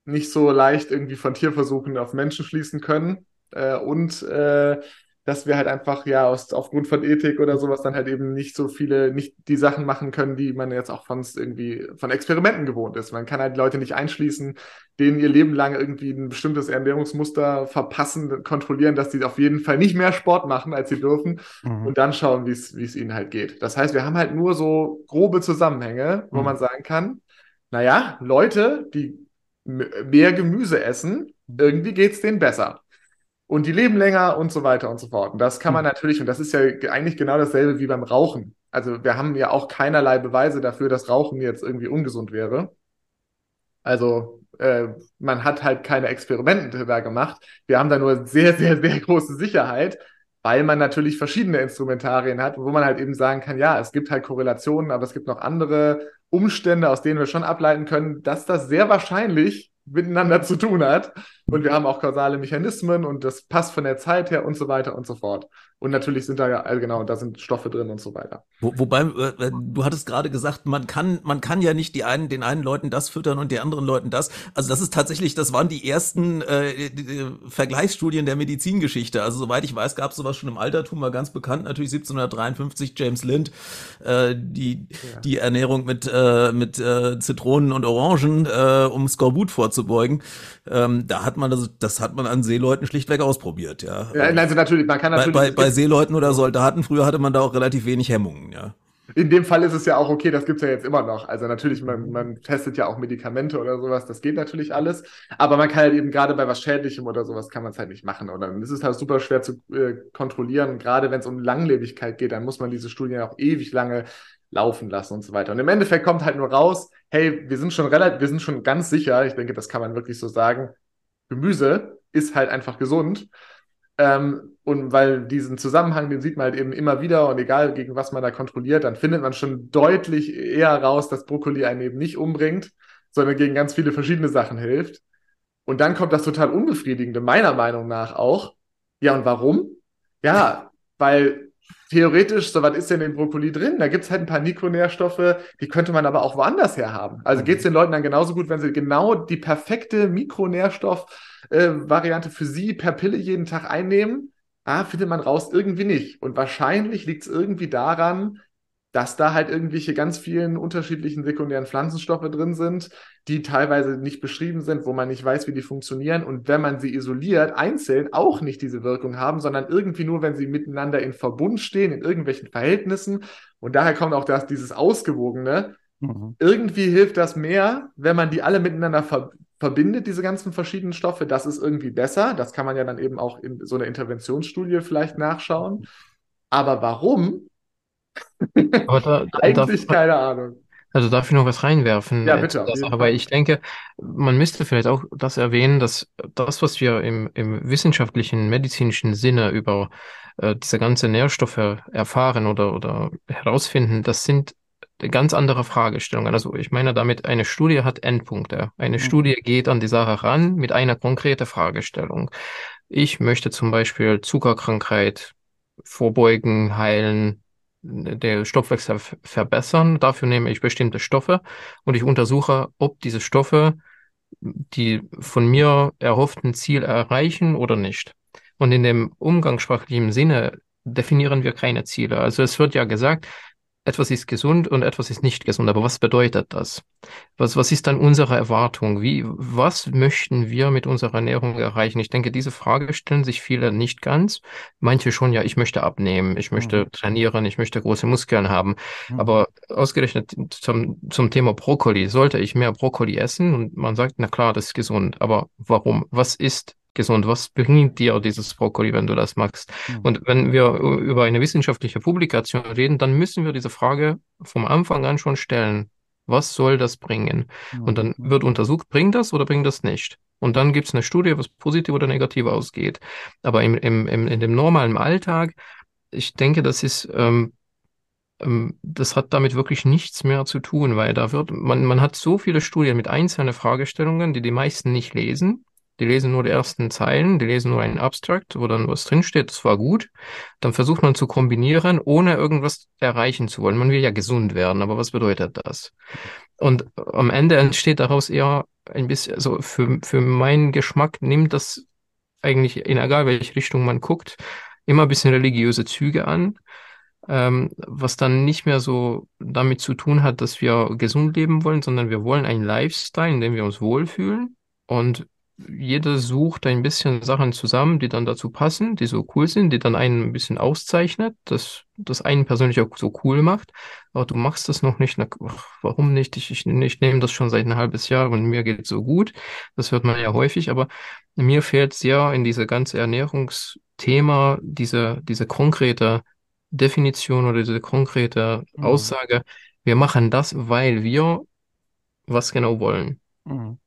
nicht so leicht irgendwie von Tierversuchen auf Menschen schließen können äh, und äh, dass wir halt einfach ja aus, aufgrund von Ethik oder sowas dann halt eben nicht so viele, nicht die Sachen machen können, die man jetzt auch von irgendwie von Experimenten gewohnt ist. Man kann halt Leute nicht einschließen, denen ihr Leben lang irgendwie ein bestimmtes Ernährungsmuster verpassen, kontrollieren, dass die auf jeden Fall nicht mehr Sport machen, als sie dürfen mhm. und dann schauen, wie es ihnen halt geht. Das heißt, wir haben halt nur so grobe Zusammenhänge, wo mhm. man sagen kann, naja, Leute, die mehr Gemüse essen, irgendwie geht es denen besser und die leben länger und so weiter und so fort. Und das kann man hm. natürlich, und das ist ja eigentlich genau dasselbe wie beim Rauchen. Also wir haben ja auch keinerlei Beweise dafür, dass Rauchen jetzt irgendwie ungesund wäre. Also äh, man hat halt keine Experimente da gemacht. Wir haben da nur sehr, sehr, sehr große Sicherheit, weil man natürlich verschiedene Instrumentarien hat, wo man halt eben sagen kann, ja, es gibt halt Korrelationen, aber es gibt noch andere Umstände, aus denen wir schon ableiten können, dass das sehr wahrscheinlich miteinander zu tun hat. Und wir haben auch kausale Mechanismen und das passt von der Zeit her und so weiter und so fort. Und natürlich sind da ja, also genau, da sind Stoffe drin und so weiter. Wo, wobei, äh, äh, du hattest gerade gesagt, man kann, man kann ja nicht die einen, den einen Leuten das füttern und den anderen Leuten das. Also das ist tatsächlich, das waren die ersten äh, die, Vergleichsstudien der Medizingeschichte. Also soweit ich weiß, gab es sowas schon im Altertum, war ganz bekannt, natürlich 1753 James Lind, äh, die, ja. die Ernährung mit, äh, mit äh, Zitronen und Orangen, äh, um Skorbut vorzubeugen. Ähm, da hat man das, das hat man an Seeleuten schlichtweg ausprobiert, ja. ja also natürlich, man kann natürlich. Bei, bei, bei Seeleuten oder Soldaten, früher hatte man da auch relativ wenig Hemmungen, ja. In dem Fall ist es ja auch okay, das gibt's ja jetzt immer noch. Also natürlich, man, man testet ja auch Medikamente oder sowas, das geht natürlich alles. Aber man kann halt eben gerade bei was Schädlichem oder sowas kann man es halt nicht machen. Und dann ist es halt super schwer zu äh, kontrollieren. Gerade wenn es um Langlebigkeit geht, dann muss man diese Studien auch ewig lange laufen lassen und so weiter. Und im Endeffekt kommt halt nur raus, hey, wir sind schon relativ, wir sind schon ganz sicher, ich denke, das kann man wirklich so sagen, Gemüse ist halt einfach gesund. Ähm, und weil diesen Zusammenhang, den sieht man halt eben immer wieder und egal gegen was man da kontrolliert, dann findet man schon deutlich eher raus, dass Brokkoli einen eben nicht umbringt, sondern gegen ganz viele verschiedene Sachen hilft. Und dann kommt das total Unbefriedigende, meiner Meinung nach auch. Ja, und warum? Ja, weil theoretisch, so was ist denn in Brokkoli drin? Da gibt es halt ein paar Mikronährstoffe, die könnte man aber auch woanders her haben. Also geht es den Leuten dann genauso gut, wenn sie genau die perfekte Mikronährstoff-Variante äh, für sie per Pille jeden Tag einnehmen? Ah, findet man raus irgendwie nicht. Und wahrscheinlich liegt es irgendwie daran, dass da halt irgendwelche ganz vielen unterschiedlichen sekundären Pflanzenstoffe drin sind, die teilweise nicht beschrieben sind, wo man nicht weiß, wie die funktionieren und wenn man sie isoliert, einzeln auch nicht diese Wirkung haben, sondern irgendwie nur, wenn sie miteinander in Verbund stehen, in irgendwelchen Verhältnissen. Und daher kommt auch das, dieses Ausgewogene. Mhm. Irgendwie hilft das mehr, wenn man die alle miteinander ver verbindet, diese ganzen verschiedenen Stoffe. Das ist irgendwie besser. Das kann man ja dann eben auch in so einer Interventionsstudie vielleicht nachschauen. Aber warum? Aber da, [laughs] Eigentlich da, keine Ahnung. Also darf ich noch was reinwerfen? Ja, bitte. Das, aber ich denke, man müsste vielleicht auch das erwähnen, dass das, was wir im, im wissenschaftlichen, medizinischen Sinne über äh, diese ganze Nährstoffe erfahren oder, oder herausfinden, das sind ganz andere Fragestellungen. Also ich meine damit, eine Studie hat Endpunkte. Eine mhm. Studie geht an die Sache ran mit einer konkreten Fragestellung. Ich möchte zum Beispiel Zuckerkrankheit vorbeugen, heilen, der Stoffwechsel verbessern. Dafür nehme ich bestimmte Stoffe und ich untersuche, ob diese Stoffe die von mir erhofften Ziel erreichen oder nicht. Und in dem umgangssprachlichen Sinne definieren wir keine Ziele. Also es wird ja gesagt, etwas ist gesund und etwas ist nicht gesund. Aber was bedeutet das? Was, was ist dann unsere Erwartung? Wie, was möchten wir mit unserer Ernährung erreichen? Ich denke, diese Frage stellen sich viele nicht ganz. Manche schon, ja, ich möchte abnehmen, ich möchte mhm. trainieren, ich möchte große Muskeln haben. Mhm. Aber ausgerechnet zum, zum Thema Brokkoli, sollte ich mehr Brokkoli essen? Und man sagt, na klar, das ist gesund. Aber warum? Was ist gesund? Was bringt dir dieses Brokkoli, wenn du das magst? Mhm. Und wenn wir über eine wissenschaftliche Publikation reden, dann müssen wir diese Frage vom Anfang an schon stellen. Was soll das bringen? Mhm. Und dann wird untersucht, bringt das oder bringt das nicht? Und dann gibt es eine Studie, was positiv oder negativ ausgeht. Aber im, im, im, in dem normalen Alltag, ich denke, das ist, ähm, ähm, das hat damit wirklich nichts mehr zu tun, weil da wird, man, man hat so viele Studien mit einzelnen Fragestellungen, die die meisten nicht lesen. Die lesen nur die ersten Zeilen, die lesen nur einen Abstract, wo dann was drinsteht, das war gut. Dann versucht man zu kombinieren, ohne irgendwas erreichen zu wollen. Man will ja gesund werden, aber was bedeutet das? Und am Ende entsteht daraus eher ein bisschen, also für, für meinen Geschmack nimmt das eigentlich, in egal welche Richtung man guckt, immer ein bisschen religiöse Züge an, ähm, was dann nicht mehr so damit zu tun hat, dass wir gesund leben wollen, sondern wir wollen einen Lifestyle, in dem wir uns wohlfühlen. Und jeder sucht ein bisschen Sachen zusammen, die dann dazu passen, die so cool sind, die dann einen ein bisschen auszeichnet, das, das einen persönlich auch so cool macht. Aber du machst das noch nicht. Na, warum nicht? Ich, ich, ich nehme das schon seit ein halbes Jahr und mir geht es so gut. Das hört man ja häufig, aber mir fehlt sehr in diese ganze Ernährungsthema diese, diese konkrete Definition oder diese konkrete Mhm. Aussage. Wir machen das, weil wir was genau wollen. Mhm.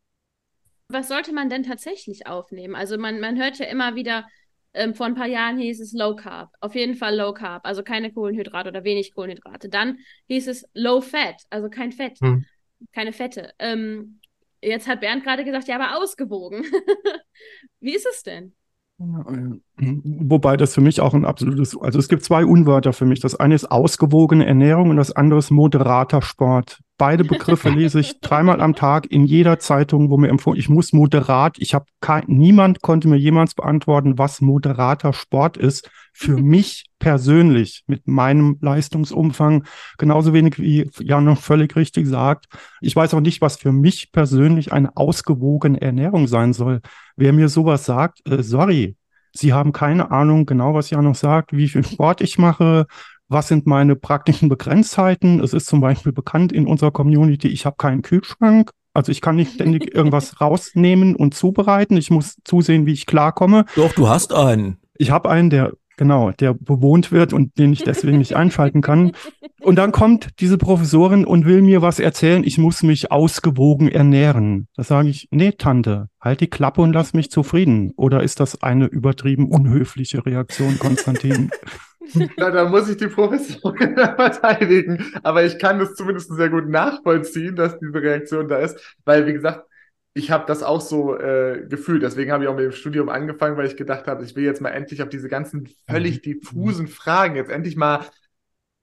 Was sollte man denn tatsächlich aufnehmen? Also man, man hört ja immer wieder, ähm, vor ein paar Jahren hieß es Low Carb. Auf jeden Fall Low Carb, also keine Kohlenhydrate oder wenig Kohlenhydrate. Dann hieß es Low Fat, also kein Fett, Hm. keine Fette. Ähm, jetzt hat Bernd gerade gesagt, ja, aber ausgewogen. [laughs] Wie ist es denn? Wobei das für mich auch ein absolutes, also es gibt zwei Unwörter für mich. Das eine ist ausgewogene Ernährung und das andere ist moderater Sport. Beide Begriffe lese ich dreimal am Tag in jeder Zeitung, wo mir empfohlen, ich muss moderat, ich habe kein, niemand konnte mir jemals beantworten, was moderater Sport ist. Für [laughs] mich persönlich mit meinem Leistungsumfang genauso wenig wie Jan noch völlig richtig sagt. Ich weiß auch nicht, was für mich persönlich eine ausgewogene Ernährung sein soll. Wer mir sowas sagt, äh, sorry, Sie haben keine Ahnung genau, was Jan noch sagt, wie viel Sport ich mache, was sind meine praktischen Begrenztheiten. Es ist zum Beispiel bekannt in unserer Community, ich habe keinen Kühlschrank. Also ich kann nicht ständig [laughs] irgendwas rausnehmen und zubereiten. Ich muss zusehen, wie ich klarkomme. Doch, du hast einen. Ich habe einen, der genau, der bewohnt wird und den ich deswegen nicht einschalten kann. Und dann kommt diese Professorin und will mir was erzählen, ich muss mich ausgewogen ernähren. Da sage ich, nee, Tante, halt die Klappe und lass mich zufrieden. Oder ist das eine übertrieben unhöfliche Reaktion, Konstantin? [laughs] [laughs] Na, da muss ich die Professorin [laughs] verteidigen. Aber ich kann das zumindest sehr gut nachvollziehen, dass diese Reaktion da ist. Weil, wie gesagt, ich habe das auch so äh, gefühlt. Deswegen habe ich auch mit dem Studium angefangen, weil ich gedacht habe, ich will jetzt mal endlich auf diese ganzen völlig diffusen Fragen jetzt endlich mal.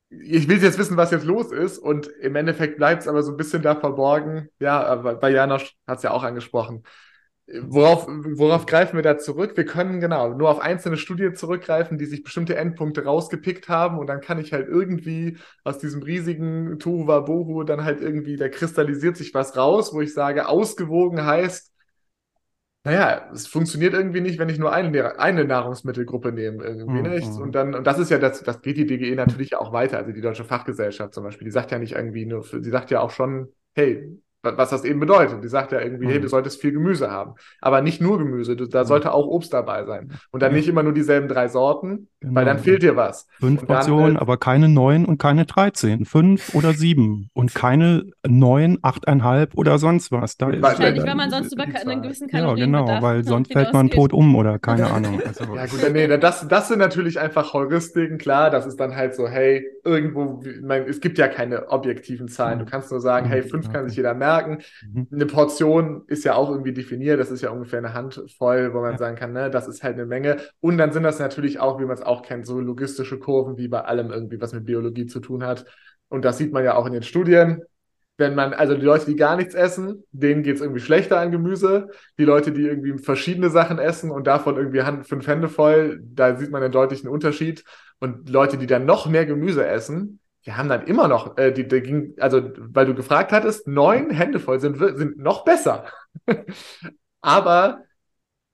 Ich will jetzt wissen, was jetzt los ist. Und im Endeffekt bleibt es aber so ein bisschen da verborgen. Ja, aber bei Janosch hat es ja auch angesprochen. Worauf, worauf greifen wir da zurück? Wir können genau nur auf einzelne Studien zurückgreifen, die sich bestimmte Endpunkte rausgepickt haben und dann kann ich halt irgendwie aus diesem riesigen Tohuwabohu dann halt irgendwie, da kristallisiert sich was raus, wo ich sage, ausgewogen heißt, naja, es funktioniert irgendwie nicht, wenn ich nur eine, eine Nahrungsmittelgruppe nehme irgendwie, Mhm. nicht? Und dann, und das ist ja, das, das geht die DGE natürlich auch weiter, also die Deutsche Fachgesellschaft zum Beispiel, die sagt ja nicht irgendwie nur, für, sie sagt ja auch schon, hey, was das eben bedeutet. Die sagt ja irgendwie, hey, Mhm. du solltest viel Gemüse haben. Aber nicht nur Gemüse, du, da sollte auch Obst dabei sein. Und dann Ja. nicht immer nur dieselben drei Sorten, weil dann Genau. fehlt dir was. Fünf Portionen, äh, aber keine neun und keine 13. Fünf oder sieben. Und keine neun, achteinhalb oder sonst was. Da ist, Wahrscheinlich, weil man sonst über einen gewissen Ja, Kalorienbedarf genau, weil sonst fällt man tot um oder keine Ahnung. Also, [laughs] Ja, gut, nee, das, das sind natürlich einfach Heuristiken, klar, das ist dann halt so, hey, irgendwo, ich meine, es gibt ja keine objektiven Zahlen. Du kannst nur sagen, hey, fünf kann sich jeder merken. Mhm. Eine Portion ist ja auch irgendwie definiert, das ist ja ungefähr eine Handvoll, wo man Ja. sagen kann, ne, das ist halt eine Menge. Und dann sind das natürlich auch, wie man es auch kennt, so logistische Kurven, wie bei allem irgendwie, was mit Biologie zu tun hat. Und das sieht man ja auch in den Studien. Wenn man, also die Leute, die gar nichts essen, denen geht's irgendwie schlechter an Gemüse. Die Leute, die irgendwie verschiedene Sachen essen und davon irgendwie Hand, fünf Hände voll, da sieht man einen deutlichen Unterschied. Und Leute, die dann noch mehr Gemüse essen, die haben dann immer noch, äh, die, die ging, also weil du gefragt hattest, neun Hände voll sind, wir- sind noch besser. [laughs] Aber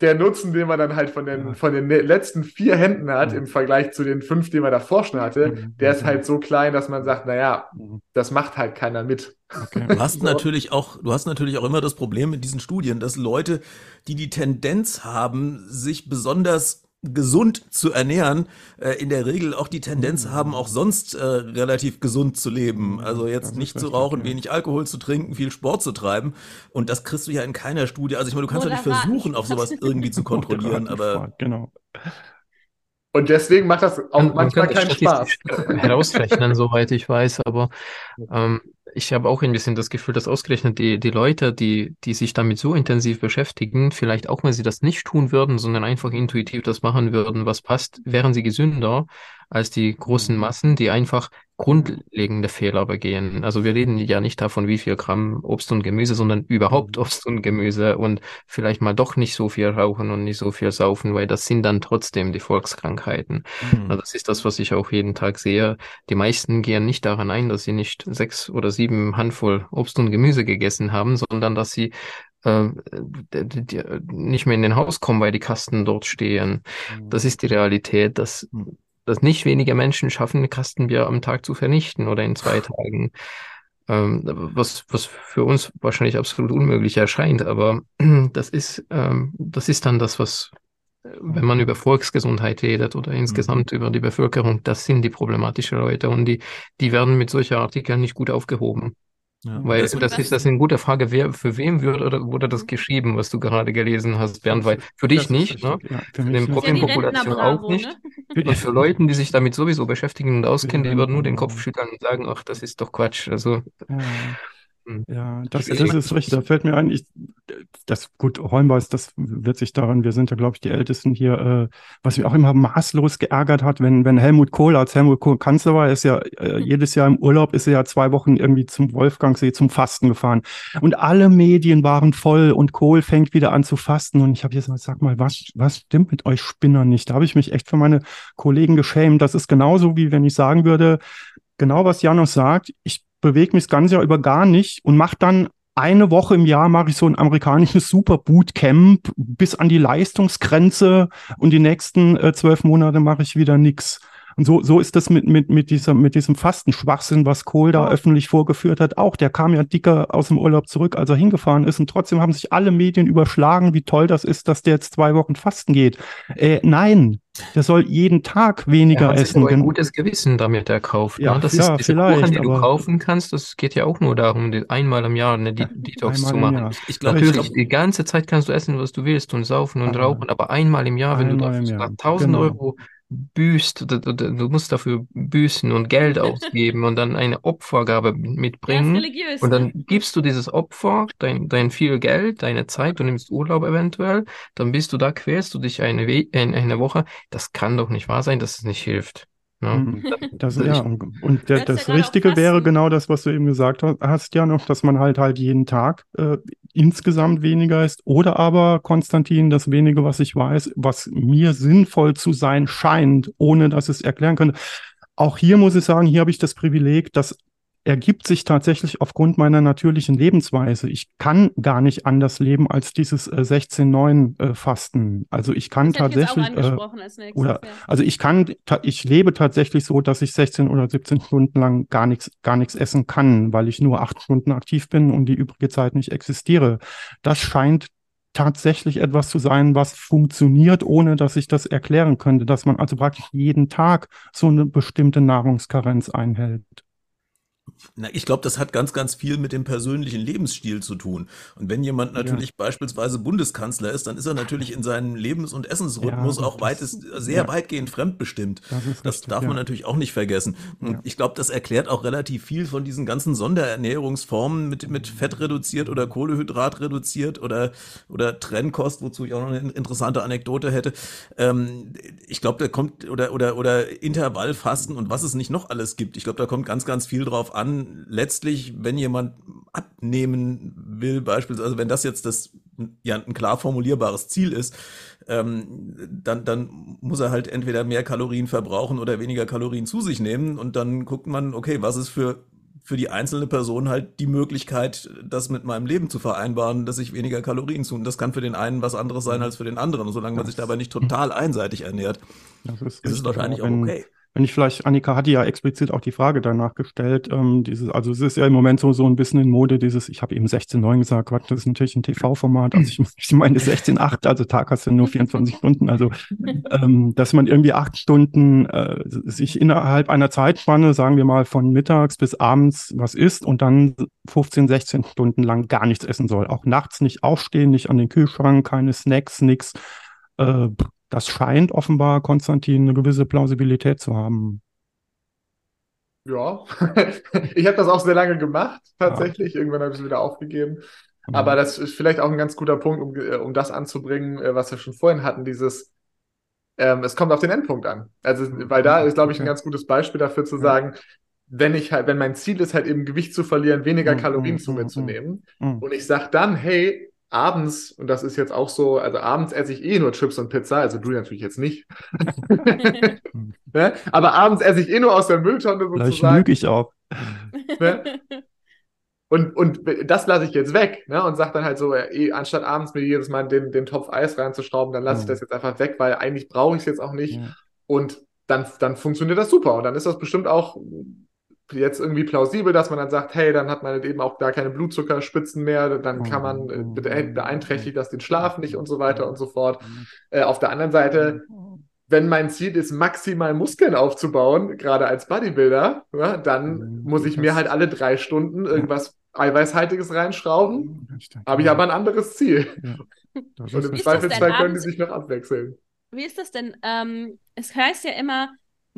der Nutzen, den man dann halt von den, von den ne- letzten vier Händen hat, im Vergleich zu den fünf, die man davor schon hatte, der ist halt so klein, dass man sagt, naja, Mhm. das macht halt keiner mit. Okay. [laughs] Du hast So. natürlich auch, du hast natürlich auch immer das Problem mit diesen Studien, dass Leute, die die Tendenz haben, sich besonders gesund zu ernähren, äh, in der Regel auch die Tendenz haben, auch sonst äh, relativ gesund zu leben. Also das jetzt nicht zu rauchen, ja. wenig Alkohol zu trinken, viel Sport zu treiben. Und das kriegst du ja in keiner Studie. Also ich meine, du kannst ja nicht versuchen, auf sowas irgendwie zu [laughs] kontrollieren, aber Genau. Und deswegen macht das auch Man, man manchmal keinen Spaß. [laughs] herausrechnen, soweit ich weiß, aber ähm, ich habe auch ein bisschen das Gefühl, dass ausgerechnet die, die Leute, die, die sich damit so intensiv beschäftigen, vielleicht auch wenn sie das nicht tun würden, sondern einfach intuitiv das machen würden, was passt, wären sie gesünder als die großen Massen, die einfach grundlegende Fehler begehen. Also wir reden ja nicht davon, wie viel Gramm Obst und Gemüse, sondern überhaupt Obst und Gemüse und vielleicht mal doch nicht so viel rauchen und nicht so viel saufen, weil das sind dann trotzdem die Volkskrankheiten. Mhm. Also das ist das, was ich auch jeden Tag sehe. Die meisten gehen nicht daran ein, dass sie nicht sechs oder sieben Handvoll Obst und Gemüse gegessen haben, sondern dass sie äh, die, nicht mehr in den Haus kommen, weil die Kasten dort stehen. Das ist die Realität, dass, dass nicht wenige Menschen schaffen, eine Kastenbier am Tag zu vernichten oder in zwei Tagen. Ähm, was, was für uns wahrscheinlich absolut unmöglich erscheint, aber [clears throat] das ist, ähm, das ist dann das, was, wenn man über Volksgesundheit redet oder insgesamt über die Bevölkerung, das sind die problematischen Leute und die, die werden mit solchen Artikeln nicht gut aufgehoben. Ja. Weil Das- das, ist das ist eine gute Frage, wer für wem wird oder wurde das geschrieben, was du gerade gelesen hast, Bernd? Weil für dich nicht, ne? Ja, für den. Ist ja auch nicht. ne? Und für Leute, die sich damit sowieso beschäftigen und auskennen, die würden nur den. Kopf schütteln und sagen, ach, das ist doch Quatsch. Also, Ja. Hm. Ja, das, das ist richtig. Da fällt mir ein, ich, das, gut, Holmbeis, das wird sich daran, wir sind ja, glaube ich, die Ältesten hier, äh, was mich auch immer maßlos geärgert hat, wenn, wenn Helmut Kohl, als Helmut Kohl Kanzler war, ist ja äh, jedes Jahr im Urlaub, ist er ja zwei Wochen irgendwie zum Wolfgangsee zum Fasten gefahren. Und alle Medien waren voll und Kohl fängt wieder an zu fasten. Und ich habe gesagt, sag mal, was, was stimmt mit euch Spinnern nicht? Da habe ich mich echt für meine Kollegen geschämt. Das ist genauso, wie wenn ich sagen würde, genau was Janos sagt, ich bewege mich das ganze Jahr über gar nicht und mache dann eine Woche im Jahr mache ich so ein amerikanisches Super Bootcamp bis an die Leistungsgrenze und die nächsten äh, zwölf Monate mache ich wieder nix. Und so, so ist das mit, mit, mit, dieser, mit diesem Fastenschwachsinn, was Kohl da Ja. öffentlich vorgeführt hat, auch. Der kam ja dicker aus dem Urlaub zurück, als er hingefahren ist. Und trotzdem haben sich alle Medien überschlagen, wie toll das ist, dass der jetzt zwei Wochen fasten geht. Äh, nein, der soll jeden Tag weniger er essen. aber ein gutes Gewissen damit erkauft. Ja, ne? Das ja, ist diese Kuchen, die du kaufen kannst, das geht ja auch nur darum, die einmal im Jahr eine De Detox zu machen. Ich glaube, ich Natürlich, die ganze Zeit kannst du essen, was du willst und saufen und Aber rauchen, aber einmal im Jahr, wenn du dafür im sogar Jahr, 1000 genau. Euro büßt, du, musst dafür büßen und Geld [laughs] ausgeben und dann eine Opfergabe Er mitbringen. religiös, Und ne? dann gibst du dieses Opfer, dein, dein viel Geld, deine Zeit, du nimmst Urlaub eventuell, dann bist du da, quälst du dich eine, We eine, eine Woche. Das kann doch nicht wahr sein, dass es nicht hilft. Ne? Mhm. [laughs] Das, Also ja, und, der, das Richtige wäre genau das, was du eben gesagt ha- hast, ja noch, dass man halt halt jeden Tag äh, insgesamt weniger isst. Oder aber, Konstantin, das wenige, was ich weiß, was mir sinnvoll zu sein scheint, ohne dass es erklären könnte. Auch hier muss ich sagen, hier habe ich das Privileg, dass ergibt sich tatsächlich aufgrund meiner natürlichen Lebensweise. Ich kann gar nicht anders leben als dieses äh, 16-9 äh, Fasten. Also ich kann tatsächlich äh, oder ja. also ich kann, ich lebe tatsächlich so, dass ich 16 oder 17 Stunden lang gar nichts, gar nichts essen kann, weil ich nur acht Stunden aktiv bin und die übrige Zeit nicht existiere. Das scheint tatsächlich etwas zu sein, was funktioniert, ohne dass ich das erklären könnte, dass man also praktisch jeden Tag so eine bestimmte Nahrungskarenz einhält. Na, ich glaube, das hat ganz, ganz viel mit dem persönlichen Lebensstil zu tun. Und wenn jemand natürlich beispielsweise Bundeskanzler ist, dann ist er natürlich in seinem Lebens- und Essensrhythmus Ja, auch weitest, sehr ja. weitgehend fremdbestimmt. Das Das richtig, darf ja. man natürlich auch nicht vergessen. Und Ja. ich glaube, das erklärt auch relativ viel von diesen ganzen Sonderernährungsformen mit, mit Fett reduziert oder Kohlehydrat reduziert oder, oder Trennkost, wozu ich auch noch eine interessante Anekdote hätte. Ähm, ich glaube, da kommt, oder, oder, oder Intervallfasten und was es nicht noch alles gibt. Ich glaube, da kommt ganz, ganz viel drauf an. Letztlich, wenn jemand abnehmen will, beispielsweise, also wenn das jetzt das, ja, ein klar formulierbares Ziel ist, ähm, dann, dann muss er halt entweder mehr Kalorien verbrauchen oder weniger Kalorien zu sich nehmen und dann guckt man, okay, was ist für, für die einzelne Person halt die Möglichkeit, das mit meinem Leben zu vereinbaren, dass ich weniger Kalorien zu. Und das kann für den einen was anderes sein als für den anderen. Und solange man sich dabei nicht total einseitig ernährt, Das ist, ist es wahrscheinlich auch okay. Wenn ich vielleicht, Annika hatte ja explizit auch die Frage danach gestellt, ähm, dieses, also es ist ja im Moment so, so ein bisschen in Mode, dieses, ich habe eben 16.9 gesagt, Quatsch, das ist natürlich ein TV-Format, also ich, [laughs] ich meine 16.8, also Tag hast du nur 24 Stunden, also ähm, dass man irgendwie acht Stunden äh, sich innerhalb einer Zeitspanne, sagen wir mal von mittags bis abends was isst und dann 15, 16 Stunden lang gar nichts essen soll. Auch nachts nicht aufstehen, nicht an den Kühlschrank, keine Snacks, nix. Äh, das scheint offenbar, Konstantin, eine gewisse Plausibilität zu haben. Ja, [laughs] ich habe das auch sehr lange gemacht, tatsächlich. Irgendwann habe ich es wieder aufgegeben. Mhm. Aber das ist vielleicht auch ein ganz guter Punkt, um, äh, um das anzubringen, äh, was wir schon vorhin hatten, dieses, ähm, es kommt auf den Endpunkt an. Also, weil da ist, glaube ich, ein Ja. ganz gutes Beispiel dafür zu Ja. sagen, wenn ich halt, wenn mein Ziel ist, halt eben Gewicht zu verlieren, weniger Mm, Kalorien mm, zu mir zu mm. nehmen. Mhm. Und ich sag dann, hey, abends, und das ist jetzt auch so, also abends esse ich eh nur Chips und Pizza, also du natürlich jetzt nicht. [laughs] ne? Aber abends esse ich eh nur aus der Mülltonne sozusagen. lüge ich auch. Ne? Und, und das lasse ich jetzt weg, ne? Und sag dann halt so, eh, anstatt abends mir jedes Mal den, den Topf Eis reinzuschrauben, dann lasse ich Mhm. das jetzt einfach weg, weil eigentlich brauche ich es jetzt auch nicht. Ja. Und dann, dann funktioniert das super. Und dann ist das bestimmt auch jetzt irgendwie plausibel, dass man dann sagt, hey, dann hat man halt eben auch gar keine Blutzuckerspitzen mehr, dann kann man, äh, bede- beeinträchtigt das den Schlaf nicht und so weiter und so fort. Äh, auf der anderen Seite, wenn mein Ziel ist, maximal Muskeln aufzubauen, gerade als Bodybuilder, ja, dann Mhm. muss ich mir halt alle drei Stunden irgendwas Eiweißhaltiges reinschrauben. Habe ich aber ein anderes Ziel. Und im Zweifelsfall können die sich noch abwechseln. Wie ist das denn? Ähm, es heißt ja immer,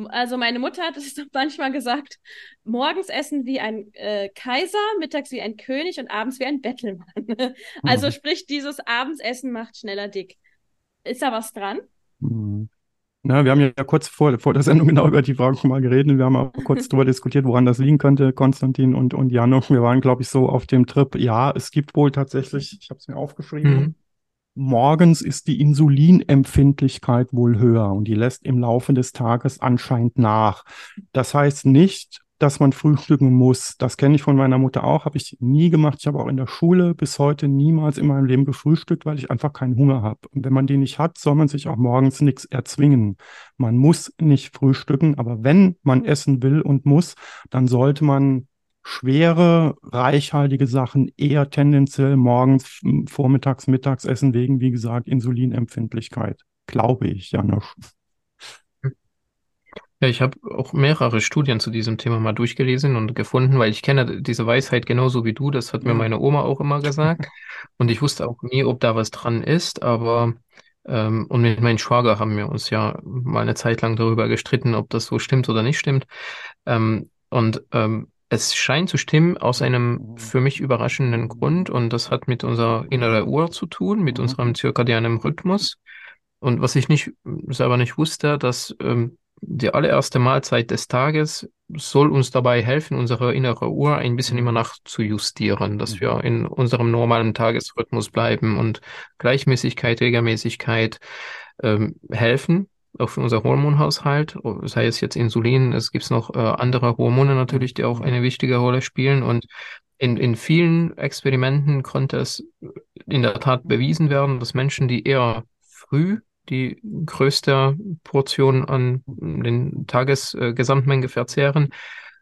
also meine Mutter hat es [laughs] manchmal gesagt, morgens essen wie ein äh, Kaiser, mittags wie ein König und abends wie ein Bettelmann. [laughs] Also Mhm. sprich, dieses Abendsessen macht schneller dick. Ist da was dran? Mhm. Na, wir haben ja kurz vor, vor der Sendung genau über die Frage schon mal geredet. Wir haben auch [laughs] kurz darüber diskutiert, woran das liegen könnte, Konstantin und, und Jan. Und wir waren, glaube ich, so auf dem Trip. Ja, es gibt wohl tatsächlich, ich habe es mir aufgeschrieben, Mhm. Morgens ist die Insulinempfindlichkeit wohl höher und die lässt im Laufe des Tages anscheinend nach. Das heißt nicht, dass man frühstücken muss. Das kenne ich von meiner Mutter auch, habe ich nie gemacht. Ich habe auch in der Schule bis heute niemals in meinem Leben gefrühstückt, weil ich einfach keinen Hunger habe. Und wenn man den nicht hat, soll man sich auch morgens nichts erzwingen. Man muss nicht frühstücken, aber wenn man essen will und muss, dann sollte man schwere, reichhaltige Sachen eher tendenziell morgens, vormittags, mittags essen, wegen, wie gesagt, Insulinempfindlichkeit. Glaube ich, Janosch. Ja, ich habe auch mehrere Studien zu diesem Thema mal durchgelesen und gefunden, weil ich kenne diese Weisheit genauso wie du. Das hat mir Ja. meine Oma auch immer gesagt. [laughs] Und ich wusste auch nie, ob da was dran ist. Aber ähm, und mit meinem Schwager haben wir uns ja mal eine Zeit lang darüber gestritten, ob das so stimmt oder nicht stimmt. Ähm, und ähm, es scheint zu stimmen aus einem für mich überraschenden Grund. Und das hat mit unserer inneren Uhr zu tun, mit Mhm. unserem zirkadianen Rhythmus. Und was ich nicht selber nicht wusste, dass ähm, die allererste Mahlzeit des Tages soll uns dabei helfen, unsere innere Uhr ein bisschen immer nachzujustieren, dass wir in unserem normalen Tagesrhythmus bleiben und Gleichmäßigkeit, Regelmäßigkeit ähm, helfen, auch für unser Hormonhaushalt, sei es jetzt Insulin, es gibt noch äh, andere Hormone natürlich, die auch eine wichtige Rolle spielen. Und in, in vielen Experimenten konnte es in der Tat bewiesen werden, dass Menschen, die eher früh die größte Portion an den Tagesgesamtmenge verzehren,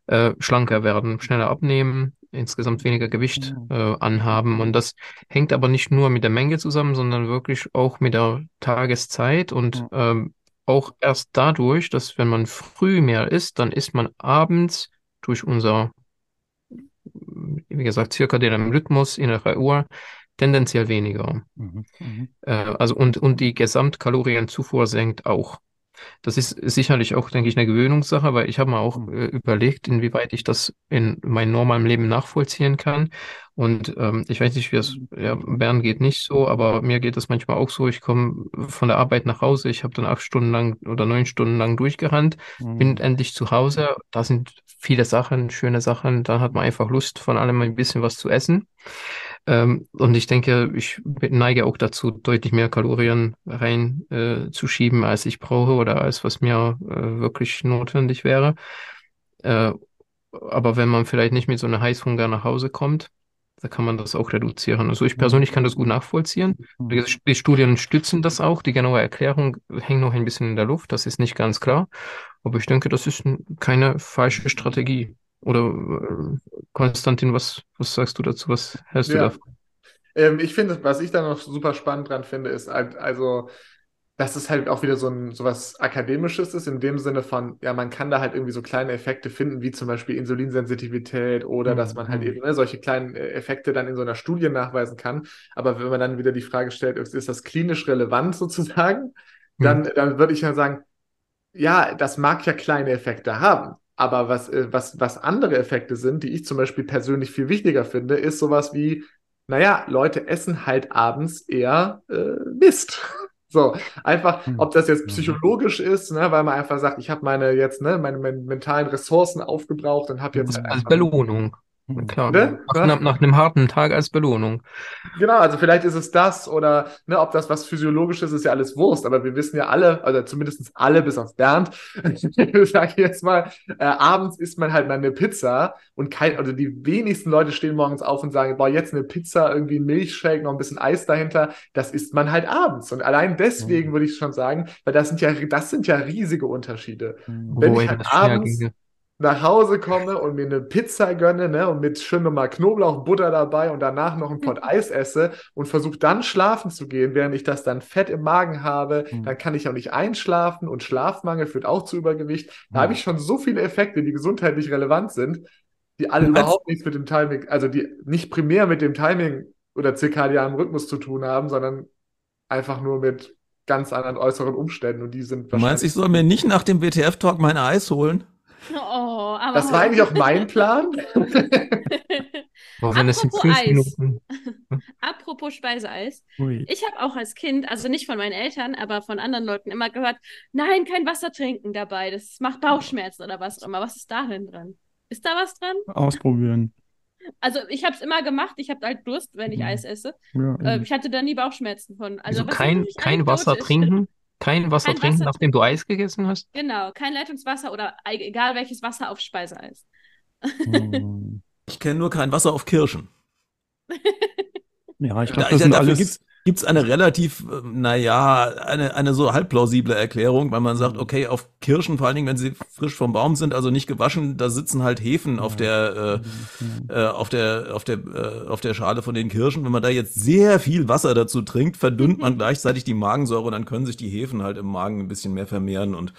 äh, schlanker werden, schneller abnehmen, insgesamt weniger Gewicht äh, anhaben. Und das hängt aber nicht nur mit der Menge zusammen, sondern wirklich auch mit der Tageszeit. Und ähm, auch erst dadurch, dass wenn man früh mehr isst, dann isst man abends durch unser, wie gesagt, circa den Rhythmus innere Uhr tendenziell weniger. Mhm. Mhm. Äh, also und, und die Gesamtkalorienzufuhr senkt auch. Das ist sicherlich auch, denke ich, eine Gewöhnungssache, weil ich habe mir auch äh, überlegt, inwieweit ich das in meinem normalen Leben nachvollziehen kann. Und ähm, ich weiß nicht, wie es ja, Bern geht nicht so, aber mir geht es manchmal auch so. Ich komme von der Arbeit nach Hause, ich habe dann acht Stunden lang oder neun Stunden lang durchgerannt, bin Mhm. endlich zu Hause. Da sind viele Sachen, schöne Sachen. Dann hat man einfach Lust, von allem ein bisschen was zu essen. Ähm, und ich denke, ich neige auch dazu, deutlich mehr Kalorien rein äh, als ich brauche oder als was mir äh, wirklich notwendig wäre. Äh, aber wenn man vielleicht nicht mit so einem Heißhunger nach Hause kommt, da kann man das auch reduzieren. Also ich persönlich kann das gut nachvollziehen. Die, die Studien stützen das auch. Die genaue Erklärung hängt noch ein bisschen in der Luft. Das ist nicht ganz klar. Aber ich denke, das ist keine falsche Strategie. Oder äh, Konstantin, was, was sagst du dazu? Was hältst du Ja. davon? Ähm, ich finde, was ich da noch super spannend dran finde, ist halt, also, dass es halt auch wieder so ein so was Akademisches ist, in dem Sinne von, ja, man kann da halt irgendwie so kleine Effekte finden, wie zum Beispiel Insulinsensitivität oder Mhm, dass man halt mhm. eben ne, solche kleinen äh, Effekte dann in so einer Studie nachweisen kann. Aber wenn man dann wieder die Frage stellt, ist, das klinisch relevant [laughs] sozusagen, dann, dann würde ich ja sagen, ja, das mag ja kleine Effekte haben. Aber was, äh, was, was andere Effekte sind, die ich zum Beispiel persönlich viel wichtiger finde, ist sowas wie, naja, Leute essen halt abends eher äh, Mist. [laughs] So, einfach, Hm. ob das jetzt Mhm. psychologisch ist, ne, weil man einfach sagt, ich habe meine jetzt, ne, meine, meine mentalen Ressourcen aufgebraucht und habe jetzt halt als. Belohnung. Na Hm. klar. Bitte? Nach, nach, nach einem harten Tag als Belohnung. Genau, also vielleicht ist es das oder ne, ob das was Physiologisches ist, ist ja alles Wurst, aber wir wissen ja alle, also zumindest alle, bis auf Bernd, sage [laughs] ich jetzt mal, äh, abends isst man halt mal eine Pizza und kein, also die wenigsten Leute stehen morgens auf und sagen, boah, jetzt eine Pizza, irgendwie ein Milchshake, noch ein bisschen Eis dahinter, das isst man halt abends. Und allein deswegen Mhm. würde ich schon sagen, weil das sind ja, das sind ja riesige Unterschiede. Hm. Wenn ich Wohin halt abends ginge. Nach Hause komme und mir eine Pizza gönne, ne, und mit schön nochmal Knoblauch, Butter dabei und danach noch ein Pott [laughs] Eis esse und versuche dann schlafen zu gehen, während ich das dann Fett im Magen habe, Mhm. dann kann ich auch nicht einschlafen und Schlafmangel führt auch zu Übergewicht. Da Mhm. habe ich schon so viele Effekte, die gesundheitlich relevant sind, die alle meinst- überhaupt nichts mit dem Timing, also die nicht primär mit dem Timing oder zirkadianen Rhythmus zu tun haben, sondern einfach nur mit ganz anderen äußeren Umständen und die sind Du meinst, ich soll mir nicht nach dem WTF-Talk mein Eis holen? Oh, aber Das war eigentlich auch mein Plan. [laughs] Aber wenn es in Apropos fünf Eis. Minuten. [laughs] Apropos Speiseeis. Ui. Ich habe auch als Kind, also nicht von meinen Eltern, aber von anderen Leuten immer gehört, nein, kein Wasser trinken dabei. Das macht Bauchschmerzen oder was auch immer. Was ist da denn dran? Ist da was dran? Ausprobieren. [laughs] Also ich habe es immer gemacht. Ich habe halt Durst, wenn ich Mhm. Eis esse. Ja, Äh, ich hatte da nie Bauchschmerzen von. Also Also kein, kein Wasser anekdotisch. trinken? Kein Wasser Kein trinken, Wasser nachdem du Eis gegessen hast? Genau, kein Leitungswasser oder egal welches Wasser auf Speiseeis. Hm. Ich kenne nur kein Wasser auf Kirschen. [laughs] Ja, ich Da, glaube, das ja, sind alles. Gibt's gibt's eine relativ, ähm, naja, eine, eine so halbplausible Erklärung, weil man sagt, okay, auf Kirschen, vor allen Dingen, wenn sie frisch vom Baum sind, also nicht gewaschen, da sitzen halt Hefen auf der, äh, äh, auf der, auf der, äh, auf der Schale von den Kirschen. Wenn man da jetzt sehr viel Wasser dazu trinkt, verdünnt man [laughs] gleichzeitig die Magensäure, dann können sich die Hefen halt im Magen ein bisschen mehr vermehren und